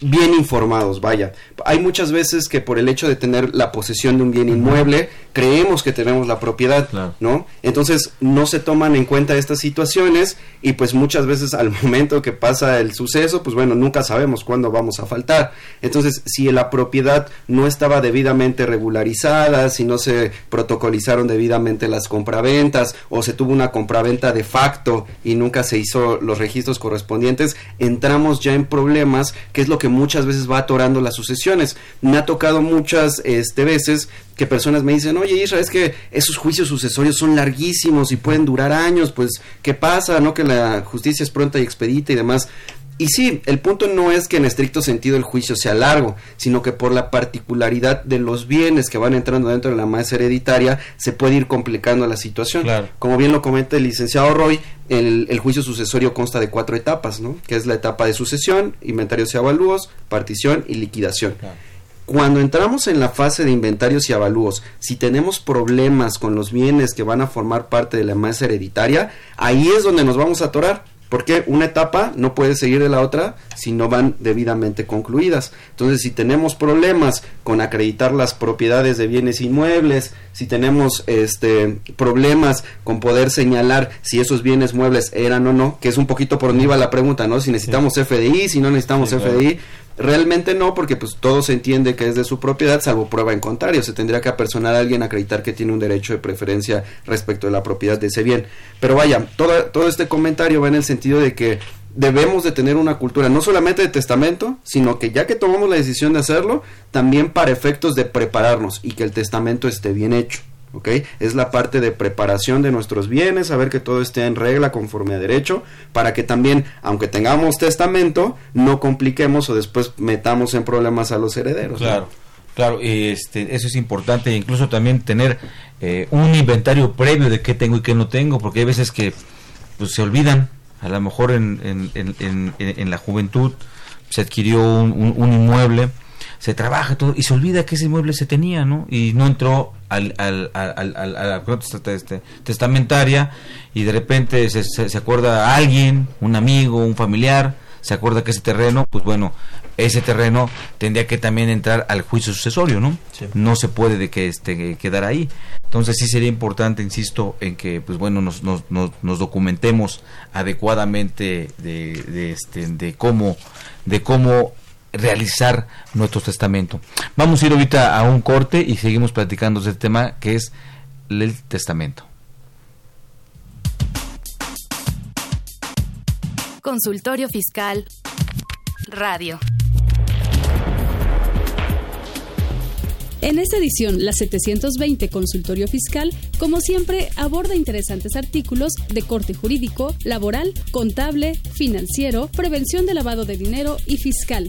bien informados, vaya. Hay muchas veces que por el hecho de tener la posesión de un bien inmueble, creemos que tenemos la propiedad, ¿no? Entonces no se toman en cuenta estas situaciones y pues muchas veces al momento que pasa el suceso, pues bueno, nunca sabemos cuándo vamos a faltar. Entonces, si la propiedad no estaba debidamente regularizada, si no se protocolizaron debidamente las compraventas o se tuvo una compraventa de facto y nunca se hizo los registros correspondientes, entramos ya en problemas, que es lo que muchas veces va atorando la sucesión Me ha tocado muchas este, veces que personas me dicen, oye Isra, es que esos juicios sucesorios son larguísimos y pueden durar años, pues, ¿qué pasa? ¿No? Que la justicia es pronta y expedita y demás. Y sí, el punto no es que en estricto sentido el juicio sea largo, sino que por la particularidad de los bienes que van entrando dentro de la masa hereditaria, se puede ir complicando la situación. Como bien lo comenta el licenciado Roy, el, juicio sucesorio consta de cuatro etapas, ¿no? Que es la etapa de sucesión, inventarios y avalúos, partición y liquidación. Cuando entramos en la fase de inventarios y avalúos, si tenemos problemas con los bienes que van a formar parte de la masa hereditaria, ahí es donde nos vamos a atorar porque una etapa no puede seguir de la otra si no van debidamente concluidas. Entonces, si tenemos problemas con acreditar las propiedades de bienes inmuebles, si tenemos este problemas con poder señalar si esos bienes muebles eran o no, que es un poquito por donde iba la pregunta, ¿no? Si necesitamos FDI, si no necesitamos FDI, Realmente no, porque pues todo se entiende que es de su propiedad, salvo prueba en contrario. Se tendría que apersonar a alguien a acreditar que tiene un derecho de preferencia respecto de la propiedad de ese bien. Pero vaya, todo, todo este comentario va en el sentido de que debemos de tener una cultura no solamente de testamento, sino que ya que tomamos la decisión de hacerlo, también para efectos de prepararnos y que el testamento esté bien hecho. ¿Ok? Es la parte de preparación de nuestros bienes, saber que todo esté en regla conforme a derecho, para que también, aunque tengamos testamento, no compliquemos o después metamos en problemas a los herederos. Claro. Claro, este, eso es importante, incluso también tener eh, un inventario previo de qué tengo y qué no tengo, porque hay veces que pues, se olvidan, a lo mejor en, en, en, en la juventud se adquirió un, un inmueble, se trabaja todo y se olvida que ese inmueble se tenía, ¿no? Y no entró al, al, al, al, a la este, testamentaria y de repente se, se, acuerda a alguien, un amigo, un familiar, se acuerda que ese terreno, pues bueno, ese terreno tendría que también entrar al juicio sucesorio, ¿no? No se puede de que este, quedar ahí. Entonces sí sería importante, insisto, en que pues bueno nos, nos, nos, documentemos adecuadamente de, de, este, de cómo de cómo realizar nuestro testamento. Vamos a ir ahorita a un corte y seguimos platicando de este tema que es el testamento. Consultorio Fiscal Radio. En esta edición, la 720 Consultorio Fiscal, como siempre, aborda interesantes artículos de corte jurídico, laboral, contable, financiero, prevención de lavado de dinero y fiscal.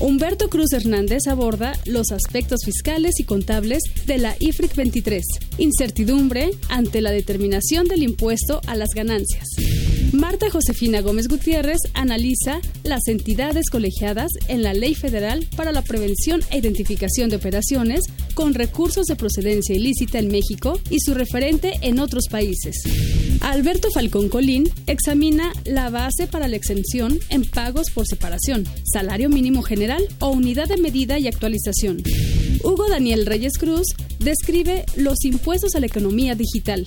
Humberto Cruz Hernández aborda los aspectos fiscales y contables de la IFRIC 23, incertidumbre ante la determinación del impuesto a las ganancias. Marta Josefina Gómez Gutiérrez analiza las entidades colegiadas en la Ley Federal para la Prevención e Identificación de Operaciones con recursos de procedencia ilícita en México y su referente en otros países. Alberto Falcón Colín examina la base para la exención en pagos por separación, salario mínimo general o unidad de medida y actualización. Hugo Daniel Reyes Cruz describe los impuestos a la economía digital.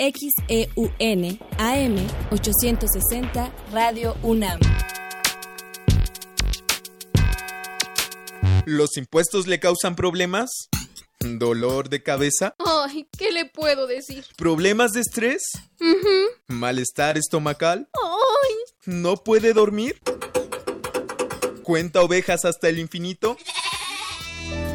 XEUN AM 860 Radio UNAM. ¿Los impuestos le causan problemas? ¿Dolor de cabeza? Ay, ¿qué le puedo decir? ¿Problemas de estrés? ¿Malestar estomacal? Ay. ¿No puede dormir? ¿Cuenta ovejas hasta el infinito?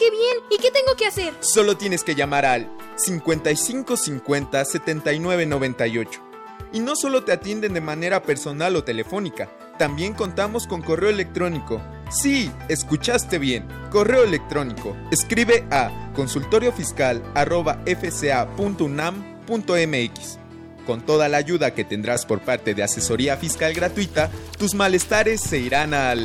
qué bien! ¿Y qué tengo que hacer? Solo tienes que llamar al 5550 7998. Y no solo te atienden de manera personal o telefónica, también contamos con correo electrónico. Sí, escuchaste bien. Correo electrónico. Escribe a consultoriofiscal.fca.unam.mx. Con toda la ayuda que tendrás por parte de asesoría fiscal gratuita, tus malestares se irán al...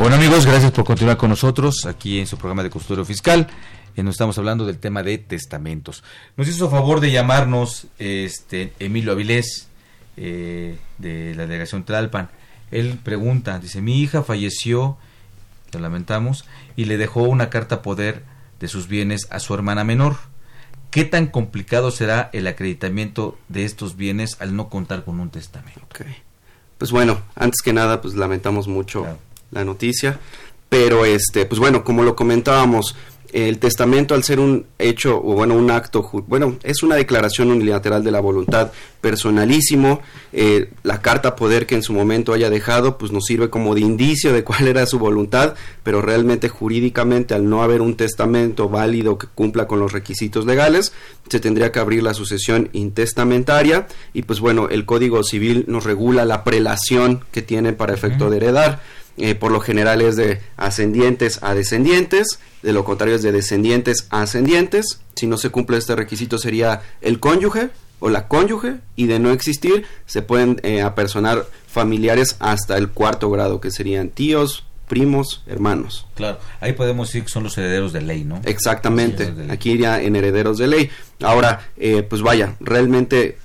Bueno amigos, gracias por continuar con nosotros aquí en su programa de Custodio Fiscal. Eh, nos estamos hablando del tema de testamentos. Nos hizo favor de llamarnos este Emilio Avilés eh, de la delegación Tlalpan. Él pregunta, dice, mi hija falleció, lo lamentamos, y le dejó una carta poder de sus bienes a su hermana menor. ¿Qué tan complicado será el acreditamiento de estos bienes al no contar con un testamento? Pues bueno, antes que nada, pues lamentamos mucho la noticia, pero este, pues bueno, como lo comentábamos, el testamento al ser un hecho o bueno un acto bueno es una declaración unilateral de la voluntad personalísimo. Eh, la carta poder que en su momento haya dejado pues nos sirve como de indicio de cuál era su voluntad pero realmente jurídicamente al no haber un testamento válido que cumpla con los requisitos legales se tendría que abrir la sucesión intestamentaria. Y pues bueno el código civil nos regula la prelación que tiene para efecto de heredar eh, por lo general es de ascendientes a descendientes, de lo contrario es de descendientes a ascendientes. Si no se cumple este requisito sería el cónyuge o la cónyuge y de no existir se pueden eh, apersonar familiares hasta el cuarto grado que serían tíos, primos, hermanos. Claro, ahí podemos decir que son los herederos de ley, ¿no? Exactamente, ley. aquí iría en herederos de ley. Ahora, eh, pues vaya, realmente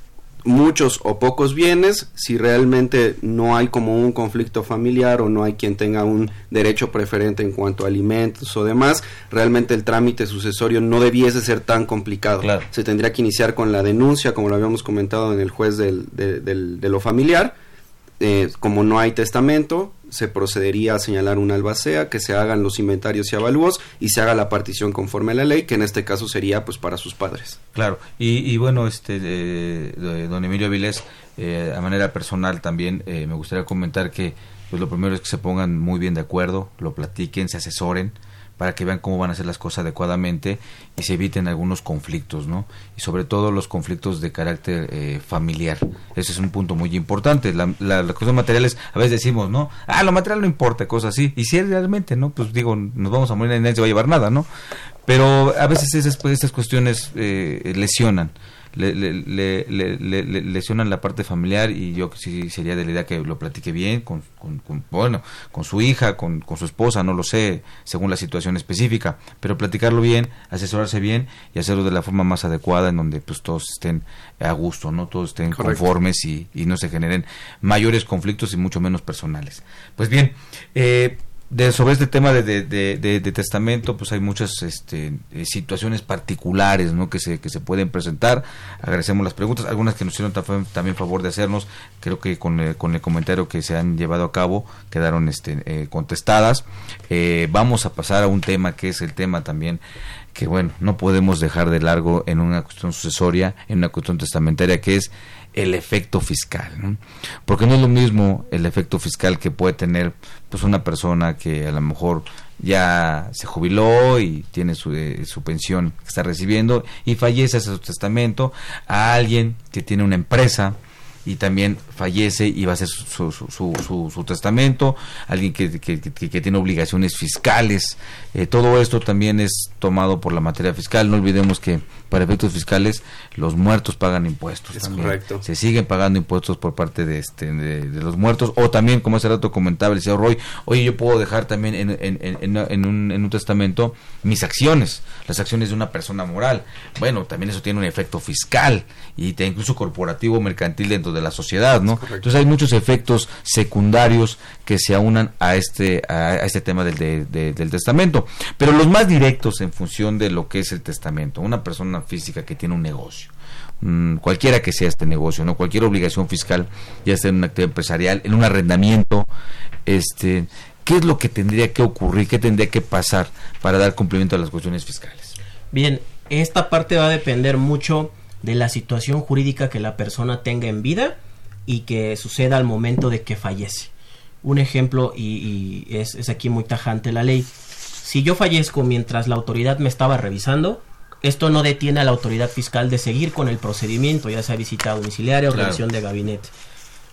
muchos o pocos bienes, si realmente no hay como un conflicto familiar o no hay quien tenga un derecho preferente en cuanto a alimentos o demás, realmente el trámite sucesorio no debiese ser tan complicado. Se tendría que iniciar con la denuncia, como lo habíamos comentado en el juez del- de, del- de lo familiar. Eh, como no hay testamento, se procedería a señalar una albacea, que se hagan los inventarios y avalúos y se haga la partición conforme a la ley, que en este caso sería pues para sus padres. Claro, y, y bueno, este, eh, don Emilio Avilés, eh, a manera personal también eh, me gustaría comentar que pues lo primero es que se pongan muy bien de acuerdo, lo platiquen, se asesoren para que vean cómo van a hacer las cosas adecuadamente y se eviten algunos conflictos, ¿no? Y sobre todo los conflictos de carácter eh, familiar. Ese es un punto muy importante. La, la, las cosas materiales, a veces decimos, ¿no? Ah, lo material no importa, cosas así. Y si realmente, ¿no? Pues digo, nos vamos a morir y nadie se va a llevar nada, ¿no? Pero a veces esas, pues, esas cuestiones eh, lesionan. Le, le, le, le- le- le- lesionan la parte familiar y yo sí sería de la idea que lo platique bien con, con- con- bueno con su hija con, con su esposa no lo sé según la situación específica pero platicarlo bien asesorarse bien y hacerlo de la forma más adecuada en donde pues todos estén a gusto no todos estén Correcto. conformes y, y no se generen mayores conflictos y mucho menos personales pues bien eh, de, sobre este tema de, de, de- testamento, pues hay muchas este, eh, situaciones particulares ¿no? que, se, que se pueden presentar. Agradecemos las preguntas, algunas que nos hicieron taf- también favor de hacernos. Creo que con el, con el comentario que se han llevado a cabo quedaron este, eh, contestadas. Eh, vamos a pasar a un tema que es el tema también que, bueno, no podemos dejar de largo en una cuestión sucesoria, en una cuestión testamentaria, que es el efecto fiscal, ¿no? Porque no es lo mismo el efecto fiscal que puede tener pues una persona que a lo mejor ya se jubiló y tiene su, eh, su pensión que está recibiendo y fallece hace su testamento a alguien que tiene una empresa y también fallece y va a hacer su, su, su, su- su testamento, alguien que, que- que- que tiene obligaciones fiscales. Eh, todo esto también es tomado por la materia fiscal. No olvidemos que para efectos fiscales los muertos pagan impuestos. Es también. correcto. Se siguen pagando impuestos por parte de, este, de, de los muertos. O también, como hace rato comentaba el señor Roy, oye, yo puedo dejar también en, en, en, en- en un, en un testamento mis acciones, las acciones de una persona moral. Bueno, también eso tiene un efecto fiscal y te- incluso corporativo, mercantil dentro de la sociedad, ¿no? Entonces hay muchos efectos secundarios que se aunan a este, a, este tema del, de- de- del testamento. Pero los más directos en función de lo que es el testamento, una persona física que tiene un negocio, mm, cualquiera que sea este negocio, no cualquier obligación fiscal, ya sea en una actividad empresarial, en un arrendamiento, este, ¿qué es lo que tendría que ocurrir, qué tendría que pasar para dar cumplimiento a las cuestiones fiscales? Bien, esta parte va a depender mucho de la situación jurídica que la persona tenga en vida y que suceda al momento de que fallece. Un ejemplo, y, y es, es aquí muy tajante la ley, si yo fallezco mientras la autoridad me estaba revisando, esto no detiene a la autoridad fiscal de seguir con el procedimiento, ya sea visita domiciliaria o Claro. revisión de gabinete.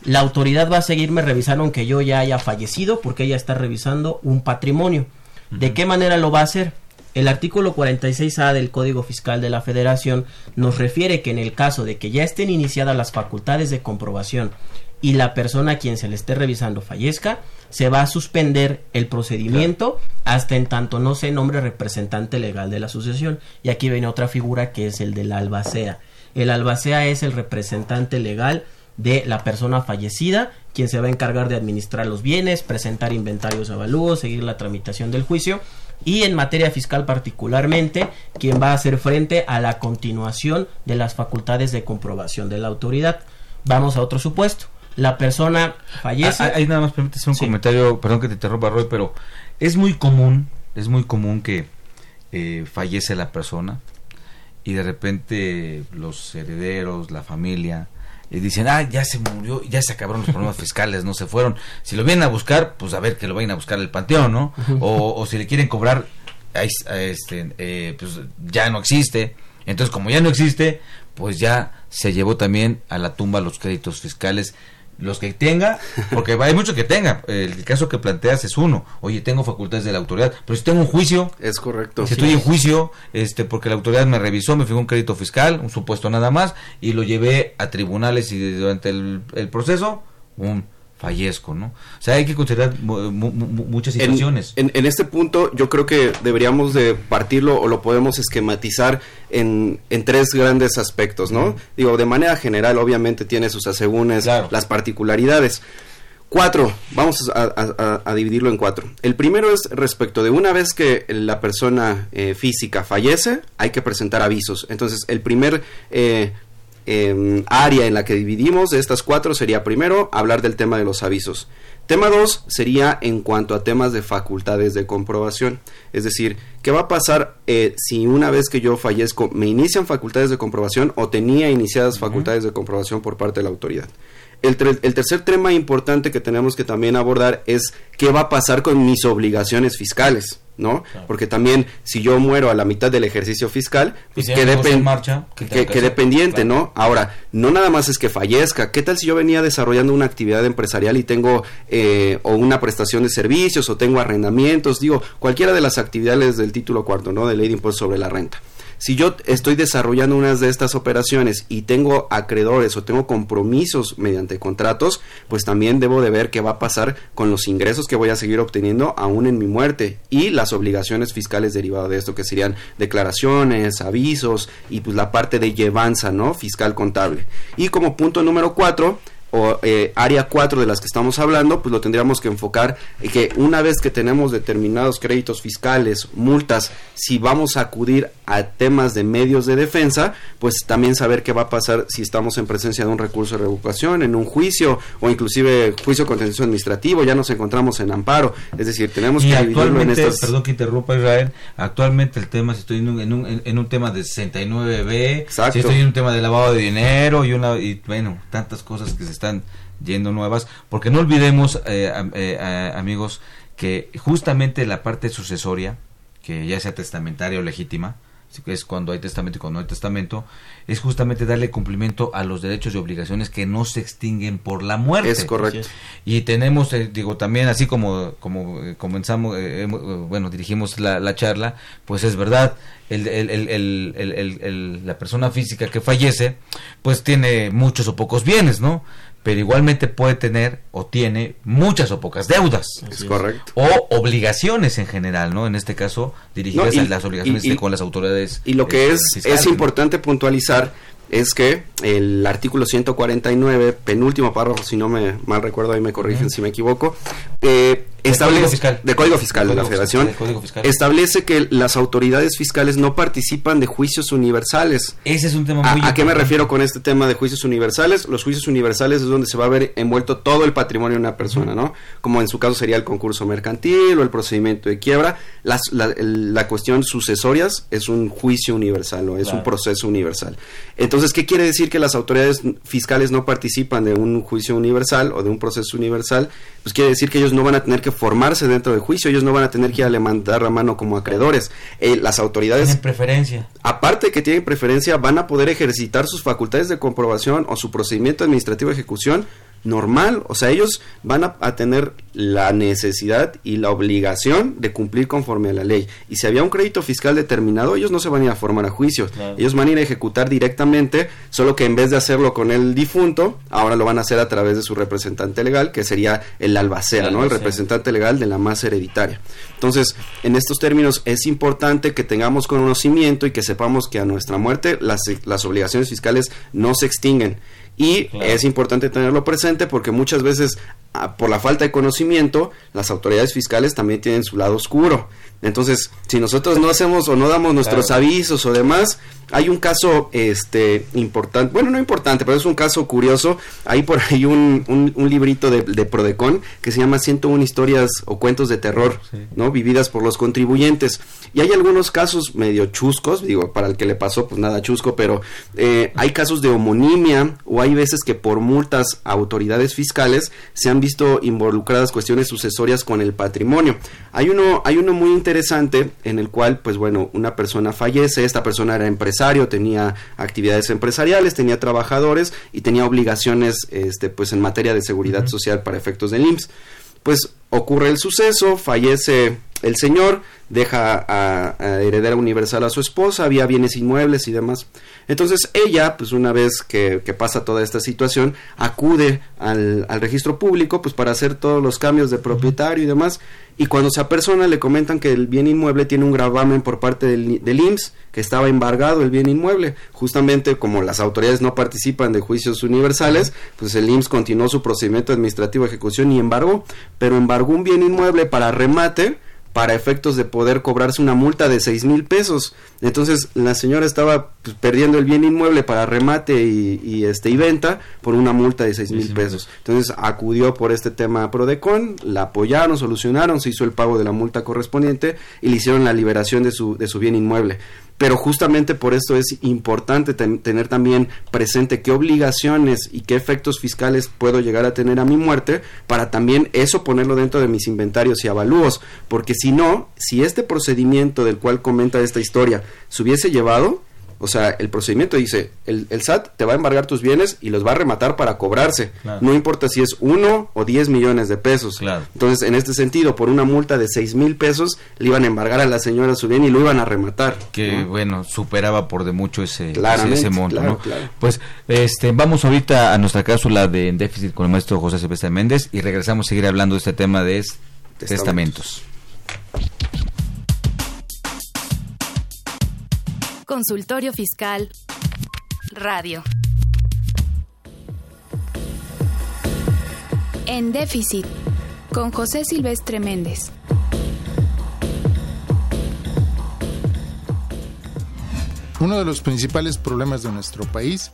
La autoridad va a seguirme revisando aunque yo ya haya fallecido porque ella está revisando un patrimonio. ¿De qué manera lo va a hacer? El artículo 46A del Código Fiscal de la Federación nos refiere que en el caso de que ya estén iniciadas las facultades de comprobación y la persona a quien se le esté revisando fallezca, se va a suspender el procedimiento hasta en tanto no se nombre representante legal de la sucesión. Y aquí viene otra figura que es el del albacea. El albacea es el representante legal de la persona fallecida, quien se va a encargar de administrar los bienes, presentar inventarios avalúos, seguir la tramitación del juicio y en materia fiscal particularmente, quien va a hacer frente a la continuación de las facultades de comprobación de la autoridad. Vamos a otro supuesto. La persona fallece. Ah, Ahí nada más permítese un comentario, perdón que te interrumpa Roy, pero es muy común, es muy común que eh, fallece la persona y de repente los herederos, la familia, eh, dicen, ah, ya se murió, ya se acabaron los problemas fiscales, no se fueron. Si lo vienen a buscar, pues a ver que lo vayan a buscar al panteón, ¿no? o, o si le quieren cobrar, este, eh, pues ya no existe. Entonces, como ya no existe, pues ya se llevó también a la tumba los créditos fiscales los que tenga, porque hay muchos que tenga. El caso que planteas es uno. Oye, tengo facultades de la autoridad, pero si tengo un juicio, es correcto. Si estoy en juicio, este, porque la autoridad me revisó, me fijó un crédito fiscal, un supuesto nada más, y lo llevé a tribunales y durante el, el proceso, un fallezco, ¿no? O sea, hay que considerar mu- mu- mu- muchas situaciones. En, en este punto yo creo que deberíamos de partirlo o lo podemos esquematizar en, en tres grandes aspectos, ¿no? Digo, de manera general obviamente tiene sus asegúnes, las particularidades. Cuatro, vamos a- a dividirlo en cuatro. El primero es respecto de una vez que la persona eh, física fallece, hay que presentar avisos. Entonces, el primer eh, em, área en la que dividimos de estas cuatro sería primero hablar del tema de los avisos. Tema 2 sería en cuanto a temas de facultades de comprobación. Es decir, ¿qué va a pasar eh, si una vez que yo fallezco me inician facultades de comprobación o tenía iniciadas facultades de comprobación por parte de la autoridad? El tercer tema importante que tenemos que también abordar es qué va a pasar con mis obligaciones fiscales, ¿no? Porque también si yo muero a la mitad del ejercicio fiscal, pues si en marcha, ¿qué que- tengo que quedé hacer? pendiente, ¿no? Ahora, no nada más es que fallezca. ¿Qué tal si yo venía desarrollando una actividad empresarial y tengo eh, o una prestación de servicios o tengo arrendamientos? Digo, cualquiera de las actividades del título cuarto, ¿no? De ley de impuesto sobre la renta. Si yo estoy desarrollando unas de estas operaciones y tengo acreedores o tengo compromisos mediante contratos, pues también debo de ver qué va a pasar con los ingresos que voy a seguir obteniendo aún en mi muerte y las obligaciones fiscales derivadas de esto, que serían declaraciones, avisos y pues la parte de llevanza, ¿no? Fiscal contable. Y como punto número cuatro, o eh, área 4 de las que estamos hablando, pues lo tendríamos que enfocar en que una vez que tenemos determinados créditos fiscales, multas, si vamos a acudir a temas de medios de defensa, pues también saber qué va a pasar si estamos en presencia de un recurso de revocación, en un juicio o inclusive juicio contencioso administrativo, ya nos encontramos en amparo, es decir, tenemos Y que dividirlo en actualmente, estas perdón que interrumpa Israel, actualmente el tema, si estoy en un, en un, en un tema de 69B, si estoy en un tema de lavado de dinero y una y bueno, tantas cosas que se están yendo nuevas, porque no olvidemos, eh, eh, amigos, que justamente la parte sucesoria, que ya sea testamentaria o legítima, es cuando hay testamento y cuando no hay testamento, es justamente darle cumplimiento a los derechos y obligaciones que no se extinguen por la muerte. Es correcto. Y tenemos, eh, digo, también así como, como eh, comenzamos, eh, eh, bueno, dirigimos la, la charla, pues es verdad, el, el- el- el- el- el- el- la persona física que fallece, pues tiene muchos o pocos bienes, ¿no? Pero igualmente puede tener o tiene muchas o pocas deudas. Es correcto. O obligaciones en general, ¿no? En este caso, dirigidas No, y- a las obligaciones y- y- de- con las autoridades. Y lo que eh, es, fiscales, es ¿no? importante puntualizar es que el artículo 149, penúltimo párrafo, si no me mal recuerdo, ahí me corrigen si me equivoco, eh, establece Fiscal. de Código Fiscal de, Código la Federación Fiscal, de Código Fiscal. establece que las autoridades fiscales no participan de juicios universales. Ese es un tema ¿A, muy a qué me refiero con este tema de juicios universales? Los juicios universales es donde se va a ver envuelto todo el patrimonio de una persona, ¿no? Como en su caso sería el concurso mercantil o el procedimiento de quiebra. Las, la, la cuestión sucesorias es un juicio universal o es Claro. un proceso universal. Entonces, ¿qué quiere decir que las autoridades fiscales no participan de un juicio universal o de un proceso universal? Pues quiere decir que ellos no van a tener que formarse dentro del juicio, ellos no van a tener que ir a levantar la mano como acreedores. Eh, las autoridades Tienen preferencia. aparte de que tienen preferencia, van a poder ejercitar sus facultades de comprobación o su procedimiento administrativo de ejecución normal. O sea, ellos van a, a tener la necesidad y la obligación de cumplir conforme a la ley. Y si había un crédito fiscal determinado, ellos no se van a ir a formar a juicio. Claro. Ellos van a ir a ejecutar directamente, solo que en vez de hacerlo con el difunto, ahora lo van a hacer a través de su representante legal, que sería el albacera, El ¿no? El albacea. representante legal de la masa hereditaria. Entonces, en estos términos es importante que tengamos conocimiento y que sepamos que a nuestra muerte las, las obligaciones fiscales no se extinguen. Y Claro. es importante tenerlo presente porque muchas veces, por la falta de conocimiento, las autoridades fiscales también tienen su lado oscuro. Entonces, si nosotros no hacemos o no damos nuestros Claro. avisos o demás, hay un caso este importante, bueno, no importante, pero es un caso curioso. Hay por ahí un, un, un librito de, de Prodecon que se llama 101 historias o cuentos de terror, ¿no? Vividas por los contribuyentes. Y hay algunos casos medio chuscos, digo, para el que le pasó, pues nada chusco, pero eh, hay casos de homonimia o hay veces que por multas a autoridades fiscales se han visto involucradas cuestiones sucesorias con el patrimonio. Hay uno, hay uno muy interesante en el cual, pues bueno, una persona fallece, esta persona era empresario, tenía actividades empresariales, tenía trabajadores y tenía obligaciones, este, pues en materia de seguridad social para efectos del IMSS. Pues ocurre el suceso, fallece el señor, deja a, a heredera universal a su esposa, había bienes inmuebles y demás. Entonces ella, pues una vez que, que pasa toda esta situación, acude al, registro público, pues para hacer todos los cambios de propietario y demás. Y cuando se apersona le comentan que el bien inmueble tiene un gravamen por parte del, del IMSS, que estaba embargado el bien inmueble. Justamente como las autoridades no participan de juicios universales, pues el IMSS continuó su procedimiento administrativo de ejecución y embargó, pero embargó un bien inmueble para remate para efectos de poder cobrarse una multa de seis mil pesos. Entonces la señora estaba pues, perdiendo el bien inmueble para remate y, y, este y venta por una multa de seis mil pesos. Entonces acudió por este tema a Prodecon, la apoyaron, solucionaron, se hizo el pago de la multa correspondiente y le hicieron la liberación de su, de su bien inmueble pero justamente por esto es importante ten tener también presente qué obligaciones y qué efectos fiscales puedo llegar a tener a mi muerte para también eso ponerlo dentro de mis inventarios y avalúos, porque si no, si este procedimiento del cual comenta esta historia se hubiese llevado, o sea, el procedimiento dice, el, el, SAT te va a embargar tus bienes y los va a rematar para cobrarse. Claro. No importa si es uno o diez millones de pesos. Claro. Entonces, en este sentido, por una multa de seis mil pesos, le iban a embargar a la señora su bien y lo iban a rematar. Que, ¿no? bueno, superaba por de mucho ese, ese, ese monto, claro, ¿no? claro. Pues, este, vamos ahorita a nuestra cápsula de déficit con el maestro José Silvestre Méndez y regresamos a seguir hablando de este tema de testamentos. testamentos. Consultorio Fiscal Radio. En déficit, con José Silvestre Méndez. Uno de los principales problemas de nuestro país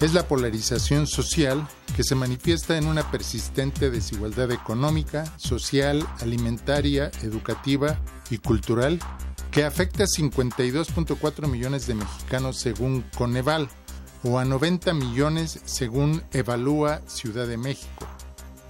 es la polarización social que se manifiesta en una persistente desigualdad económica, social, alimentaria, educativa y cultural que afecta a 52.4 millones de mexicanos según Coneval o a 90 millones según Evalúa Ciudad de México.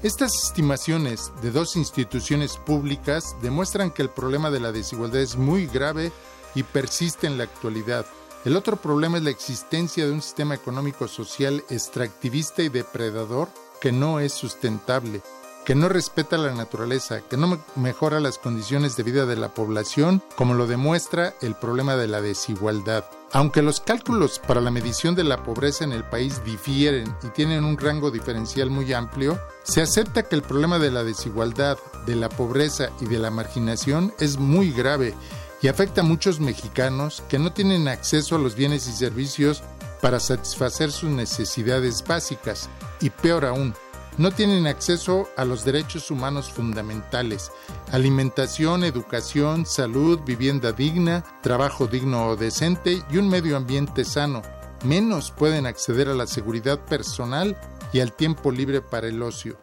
Estas estimaciones de dos instituciones públicas demuestran que el problema de la desigualdad es muy grave y persiste en la actualidad. El otro problema es la existencia de un sistema económico social extractivista y depredador que no es sustentable, que no respeta la naturaleza, que no mejora las condiciones de vida de la población, como lo demuestra el problema de la desigualdad. Aunque los cálculos para la medición de la pobreza en el país difieren y tienen un rango diferencial muy amplio, se acepta que el problema de la desigualdad, de la pobreza y de la marginación es muy grave y afecta a muchos mexicanos que no tienen acceso a los bienes y servicios para satisfacer sus necesidades básicas y peor aún, no tienen acceso a los derechos humanos fundamentales, alimentación, educación, salud, vivienda digna, trabajo digno o decente y un medio ambiente sano. Menos pueden acceder a la seguridad personal y al tiempo libre para el ocio.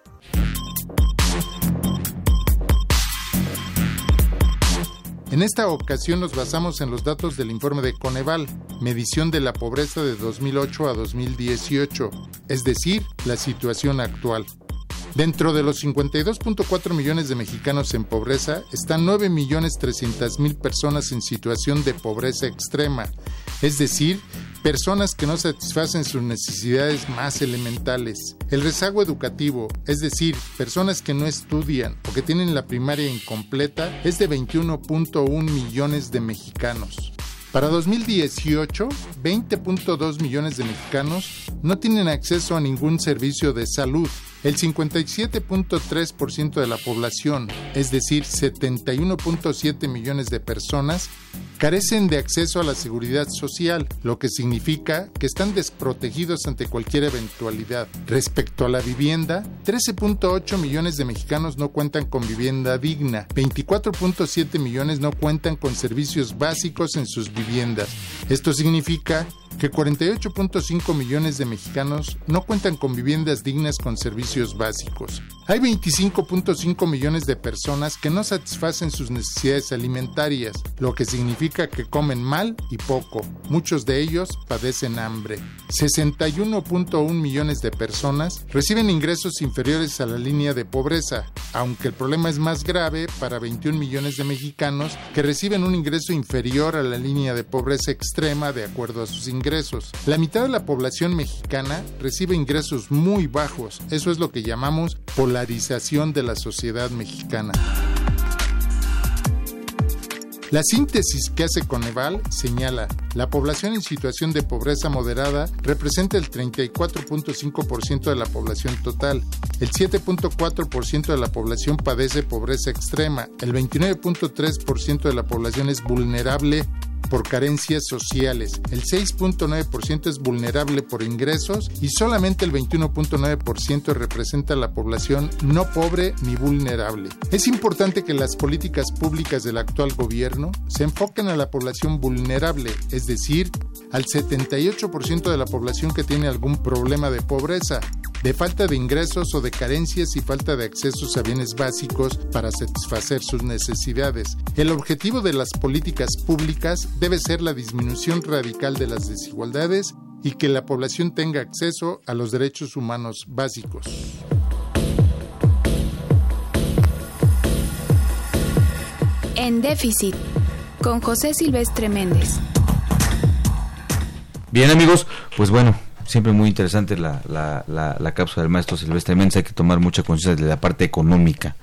En esta ocasión nos basamos en los datos del informe de Coneval, medición de la pobreza de 2008 a 2018, es decir, la situación actual. Dentro de los 52.4 millones de mexicanos en pobreza están 9.300.000 personas en situación de pobreza extrema, es decir, personas que no satisfacen sus necesidades más elementales. El rezago educativo, es decir, personas que no estudian o que tienen la primaria incompleta, es de 21.1 millones de mexicanos. Para 2018, 20.2 millones de mexicanos no tienen acceso a ningún servicio de salud. El 57.3% de la población, es decir, 71.7 millones de personas, carecen de acceso a la seguridad social, lo que significa que están desprotegidos ante cualquier eventualidad. Respecto a la vivienda, 13.8 millones de mexicanos no cuentan con vivienda digna, 24.7 millones no cuentan con servicios básicos en sus viviendas. Esto significa que 48.5 millones de mexicanos no cuentan con viviendas dignas con servicios básicos. Hay 25.5 millones de personas que no satisfacen sus necesidades alimentarias, lo que significa que comen mal y poco. Muchos de ellos padecen hambre. 61.1 millones de personas reciben ingresos inferiores a la línea de pobreza, aunque el problema es más grave para 21 millones de mexicanos que reciben un ingreso inferior a la línea de pobreza extrema de acuerdo a sus ingresos. La mitad de la población mexicana recibe ingresos muy bajos, eso es lo que llamamos polarización de la sociedad mexicana. La síntesis que hace Coneval señala, la población en situación de pobreza moderada representa el 34.5% de la población total, el 7.4% de la población padece pobreza extrema, el 29.3% de la población es vulnerable por carencias sociales, el 6.9% es vulnerable por ingresos y solamente el 21.9% representa la población no pobre ni vulnerable. Es importante que las políticas públicas del actual gobierno se enfoquen a la población vulnerable, es decir, al 78% de la población que tiene algún problema de pobreza, de falta de ingresos o de carencias y falta de accesos a bienes básicos para satisfacer sus necesidades. El objetivo de las políticas públicas debe ser la disminución radical de las desigualdades y que la población tenga acceso a los derechos humanos básicos. En déficit, con José Silvestre Méndez. Bien amigos, pues bueno, siempre muy interesante la, la, la, cápsula del maestro Silvestre Mensa, hay que tomar mucha conciencia de la parte económica.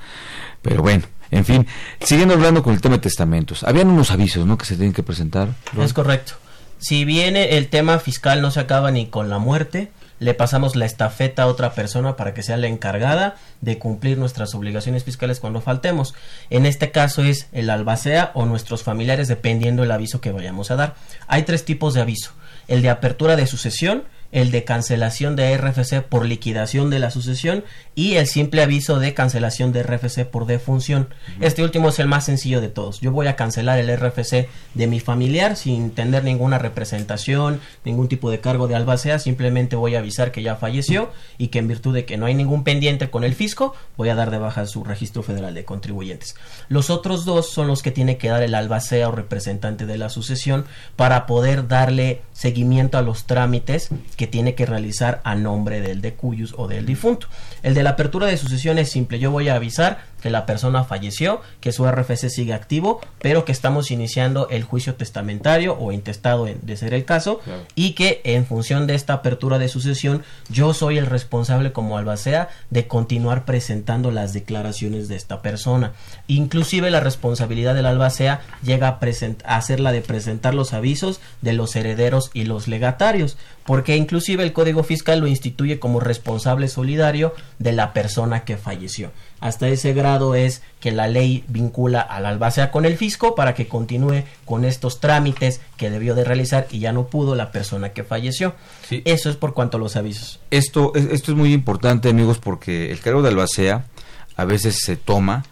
Pero bueno, en fin, siguiendo hablando con el tema de testamentos, habían unos avisos, ¿no? Que se tienen que presentar. Es correcto. Si bien el tema fiscal no se acaba ni con la muerte, le pasamos la estafeta a otra persona para que sea la encargada de cumplir nuestras obligaciones fiscales cuando faltemos. En este caso es el albacea o nuestros familiares dependiendo del aviso que vayamos a dar. Hay tres tipos de aviso. El de apertura de sucesión, el de cancelación de RFC por liquidación de la sucesión y el simple aviso de cancelación de RFC por defunción. Este último es el más sencillo de todos. Yo voy a cancelar el RFC de mi familiar sin tener ninguna representación, ningún tipo de cargo de albacea, simplemente voy a avisar que ya falleció y que en virtud de que no hay ningún pendiente con el fisco, voy a dar de baja su registro federal de contribuyentes. Los otros dos son los que tiene que dar el albacea o representante de la sucesión para poder darle seguimiento a los trámites que tiene que realizar a nombre del decuyus o del difunto. El de la apertura de sucesión es simple, yo voy a avisar que la persona falleció, que su RFC sigue activo, pero que estamos iniciando el juicio testamentario o intestado de ser el caso y que en función de esta apertura de sucesión yo soy el responsable como albacea de continuar presentando las declaraciones de esta persona. Inclusive la responsabilidad del albacea llega a, a ser la de presentar los avisos de los herederos y los legatarios, porque inclusive el Código Fiscal lo instituye como responsable solidario de la persona que falleció. Hasta ese grado es que la ley vincula al albacea con el fisco para que continúe con estos trámites que debió de realizar y ya no pudo la persona que falleció. Eso es por cuanto a los avisos. Esto, esto es muy importante, amigos, porque el cargo de albacea a veces se toma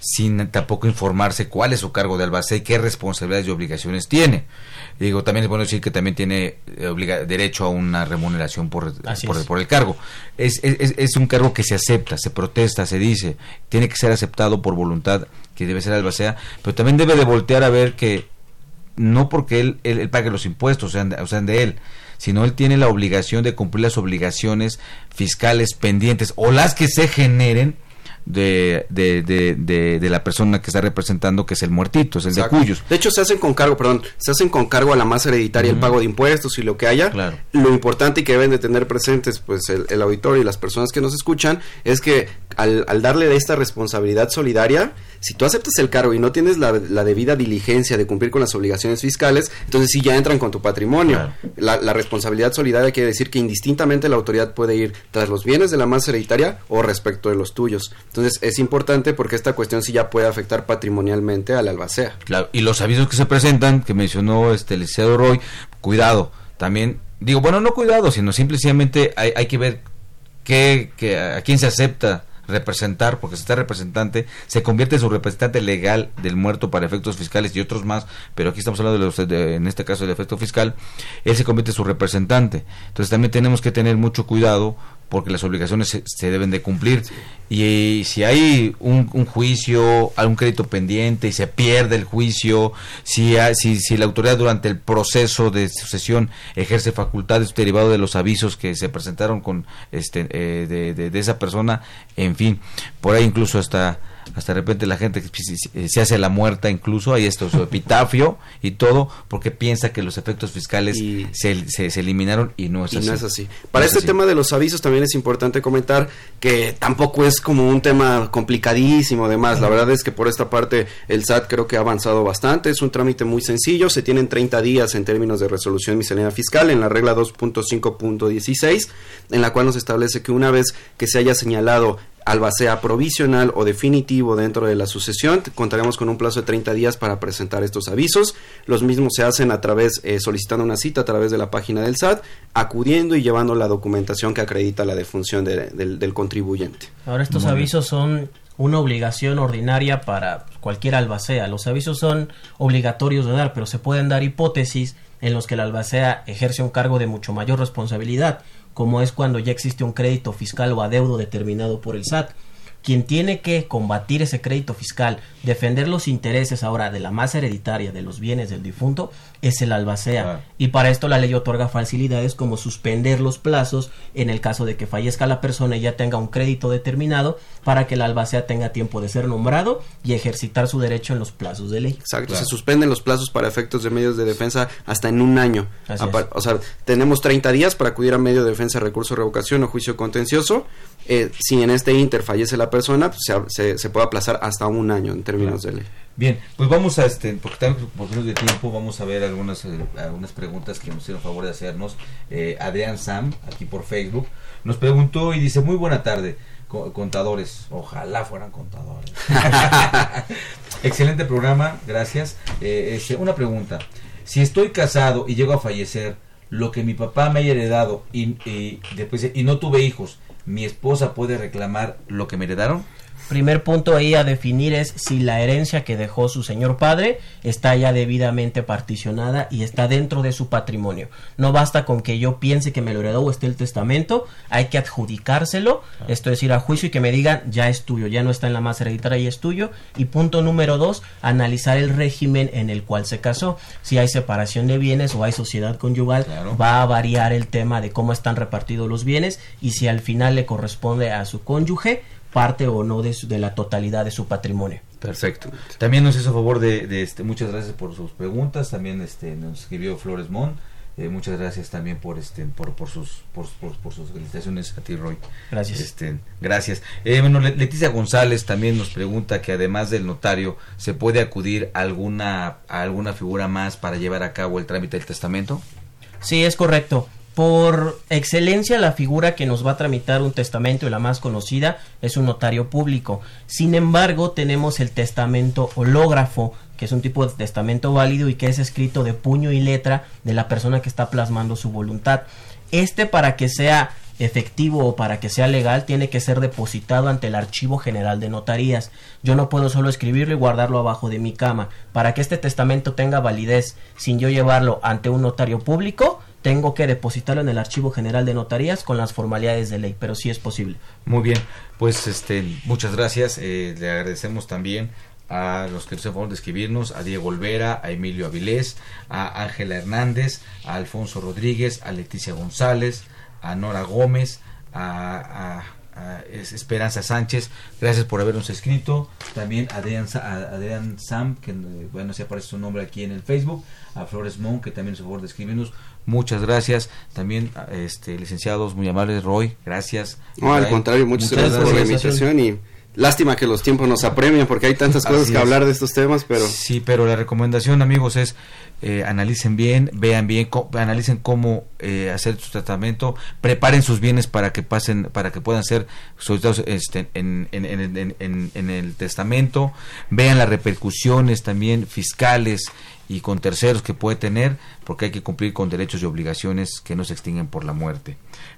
sin tampoco informarse cuál es su cargo de albacea y qué responsabilidades y obligaciones tiene. Digo, también es bueno decir que también tiene eh, derecho a una remuneración por, por, el cargo. Es, es, es, un cargo que se acepta, se protesta, se dice, tiene que ser aceptado por voluntad que debe ser albacea, pero también debe de voltear a ver que no porque él, él, pague los impuestos, sean, sean de él, sino él tiene la obligación de cumplir las obligaciones fiscales pendientes o las que se generen de, de, de, de, la persona que está representando, que es el muertito, es el de cuyos. De hecho, se hacen con cargo, perdón, se hacen con cargo a la masa hereditaria el pago de impuestos y lo que haya. Lo importante y que deben de tener presentes, pues, el, el auditorio y las personas que nos escuchan, es que al, al darle esta responsabilidad solidaria, si tú aceptas el cargo y no tienes la, debida diligencia de cumplir con las obligaciones fiscales, entonces sí ya entran con tu patrimonio. La, responsabilidad solidaria quiere decir que indistintamente la autoridad puede ir tras los bienes de la masa hereditaria o respecto de los tuyos. Entonces es importante porque esta cuestión sí ya puede afectar patrimonialmente al albacea. Claro, y los avisos que se presentan, que mencionó este Liceo Roy, cuidado, también, digo, bueno, no cuidado, sino simplemente hay, hay que ver qué, que, a quién se acepta representar, porque si está representante, se convierte en su representante legal del muerto para efectos fiscales y otros más, pero aquí estamos hablando de, los, en este caso del efecto fiscal, él se convierte en su representante. Entonces también tenemos que tener mucho cuidado porque las obligaciones se, deben de cumplir. Y, si hay un, juicio, algún crédito pendiente y se pierde el juicio, si, si, si, la autoridad durante el proceso de sucesión ejerce facultades derivado de los avisos que se presentaron con este eh, de, de, esa persona, en fin, por ahí incluso hasta hasta de repente la gente se hace la muerta incluso, ahí está su epitafio y todo, porque piensa que los efectos fiscales se, se, eliminaron y no es así. No es así. Para este tema de los avisos también es importante comentar que tampoco es como un tema complicadísimo, además, la verdad es que por esta parte el SAT creo que ha avanzado bastante, es un trámite muy sencillo, se tienen 30 días en términos de resolución miscelánea fiscal en la regla 2.5.16, en la cual nos establece que una vez que se haya señalado albacea provisional o definitivo dentro de la sucesión. Contaremos con un plazo de 30 días para presentar estos avisos. Los mismos se hacen a través, eh, solicitando una cita a través de la página del SAT, acudiendo y llevando la documentación que acredita la defunción del, contribuyente. Ahora estos avisos son una obligación ordinaria para cualquier albacea. Los avisos son obligatorios de dar, pero se pueden dar hipótesis en los que el albacea ejerce un cargo de mucho mayor responsabilidad como es cuando ya existe un crédito fiscal o adeudo determinado por el SAT. Quien tiene que combatir ese crédito fiscal, defender los intereses ahora de la masa hereditaria de los bienes del difunto, es el albacea. Y para esto la ley otorga facilidades como suspender los plazos en el caso de que fallezca la persona y ya tenga un crédito determinado para que el albacea tenga tiempo de ser nombrado y ejercitar su derecho en los plazos de ley. Exacto, se suspenden los plazos para efectos de medios de defensa hasta en un año. O sea, tenemos 30 días para acudir a medio de defensa, recurso de revocación o juicio contencioso. Eh, si en este inter fallece la persona, pues se, se, puede aplazar hasta un año en términos de ley. Bien, pues vamos a, este, porque también por de tiempo, vamos a ver algunas, eh, algunas preguntas que nos hicieron favor de hacernos. Eh, Sam, aquí por Facebook, nos preguntó y dice, muy buena tarde, contadores, ojalá fueran contadores. Excelente programa, gracias. Eh, este, una pregunta, si estoy casado y llego a fallecer, lo que mi papá me haya heredado y, y, después, y no tuve hijos, ¿mi esposa puede reclamar lo que me heredaron? Primer punto ahí a definir es si la herencia que dejó su señor padre está ya debidamente particionada y está dentro de su patrimonio. No basta con que yo piense que me lo heredó o esté el testamento, hay que adjudicárselo, esto es ir a juicio y que me digan ya es tuyo, ya no está en la masa hereditaria y es tuyo. Y punto número dos, analizar el régimen en el cual se casó. Si hay separación de bienes o hay sociedad conyugal, va a variar el tema de cómo están repartidos los bienes y si al final le corresponde a su cónyuge parte o no de, de la totalidad de su patrimonio. Perfecto. También nos hizo favor de, este, muchas gracias por sus preguntas, también este, nos escribió Flores Mon. Eh, muchas gracias también por este por, por sus por, por, sus felicitaciones a ti Roy gracias este gracias eh, bueno Leticia González también nos pregunta que además del notario se puede acudir a alguna a alguna figura más para llevar a cabo el trámite del testamento sí es correcto Por excelencia, la figura que nos va a tramitar un testamento y la más conocida es un notario público. Sin embargo, tenemos el testamento hológrafo, que es un tipo de testamento válido y que es escrito de puño y letra de la persona que está plasmando su voluntad. Este para que sea efectivo o para que sea legal tiene que ser depositado ante el Archivo General de Notarías. Yo no puedo solo escribirlo y guardarlo abajo de mi cama. Para que este testamento tenga validez sin yo llevarlo ante un notario público, tengo que depositarlo en el Archivo General de Notarías con las formalidades de ley, pero sí es posible. Muy bien, pues este, muchas gracias. Eh, le agradecemos también a los que nos favor de escribirnos, a Diego Olvera, a Emilio Avilés, a Ángela Hernández, a Alfonso Rodríguez, a Leticia González, a Nora Gómez, a, Esperanza Sánchez, gracias por habernos escrito, también a Adrián, Sam, que bueno, si aparece su nombre aquí en el Facebook, a Flores Mon, que también nos favor de escribirnos, muchas gracias, también este licenciados muy amables, Roy, gracias. No, al contrario, muchas, gracias, por la invitación y Lástima que los tiempos nos apremian porque hay tantas cosas que hablar de estos temas, pero... Sí, pero la recomendación, amigos, es eh, analicen bien, vean bien, analicen cómo eh, hacer su tratamiento, preparen sus bienes para que pasen, para que puedan ser solicitados este, en, en, en, en, el testamento, vean las repercusiones también fiscales y con terceros que puede tener, porque hay que cumplir con derechos y obligaciones que no se extinguen por la muerte.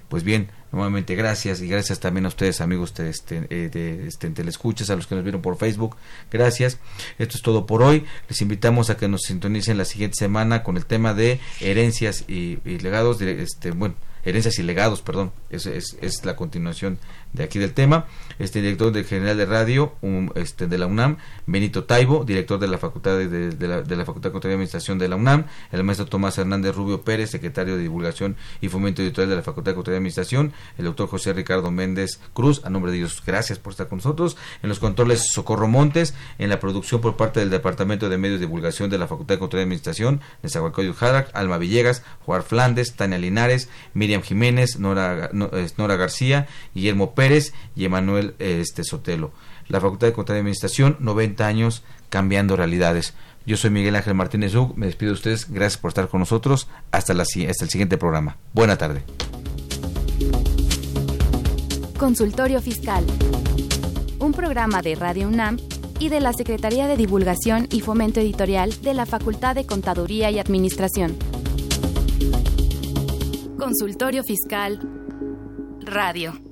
Pues bien, nuevamente gracias y gracias también a ustedes amigos de, este, eh, de este, Telescuchas, a los que nos vieron por Facebook. Gracias. Esto es todo por hoy. Les invitamos a que nos sintonicen la siguiente semana con el tema de herencias y, legados. De, este, bueno, herencias y legados, perdón. Es, es, es la continuación de aquí del tema, este director de general de radio este, de la UNAM, Benito Taibo, director de la Facultad de, la, de la Facultad de Contaduría y Administración de la UNAM, el maestro Tomás Hernández Rubio Pérez, secretario de Divulgación y Fomento Editorial de la Facultad de Contaduría y Administración, el doctor José Ricardo Méndez Cruz, a nombre de ellos, gracias por estar con nosotros, en los controles Socorro Montes, en la producción por parte del Departamento de Medios de Divulgación de la Facultad de Contaduría y Administración, Nezahualcóyotl Jarac, Alma Villegas, Juan Flandes, Tania Linares, Miriam Jiménez, Nora, Nora García, Guillermo Pérez, Pérez y Emanuel este, Sotelo. La Facultad de Contaduría y Administración, 90 años cambiando realidades. Yo soy Miguel Ángel Martínez Ug, me despido de ustedes, gracias por estar con nosotros, hasta, hasta el siguiente programa. Buena tarde. Consultorio Fiscal, un programa de Radio UNAM y de la Secretaría de Divulgación y Fomento Editorial de la Facultad de Contaduría y Administración. Consultorio Fiscal Radio.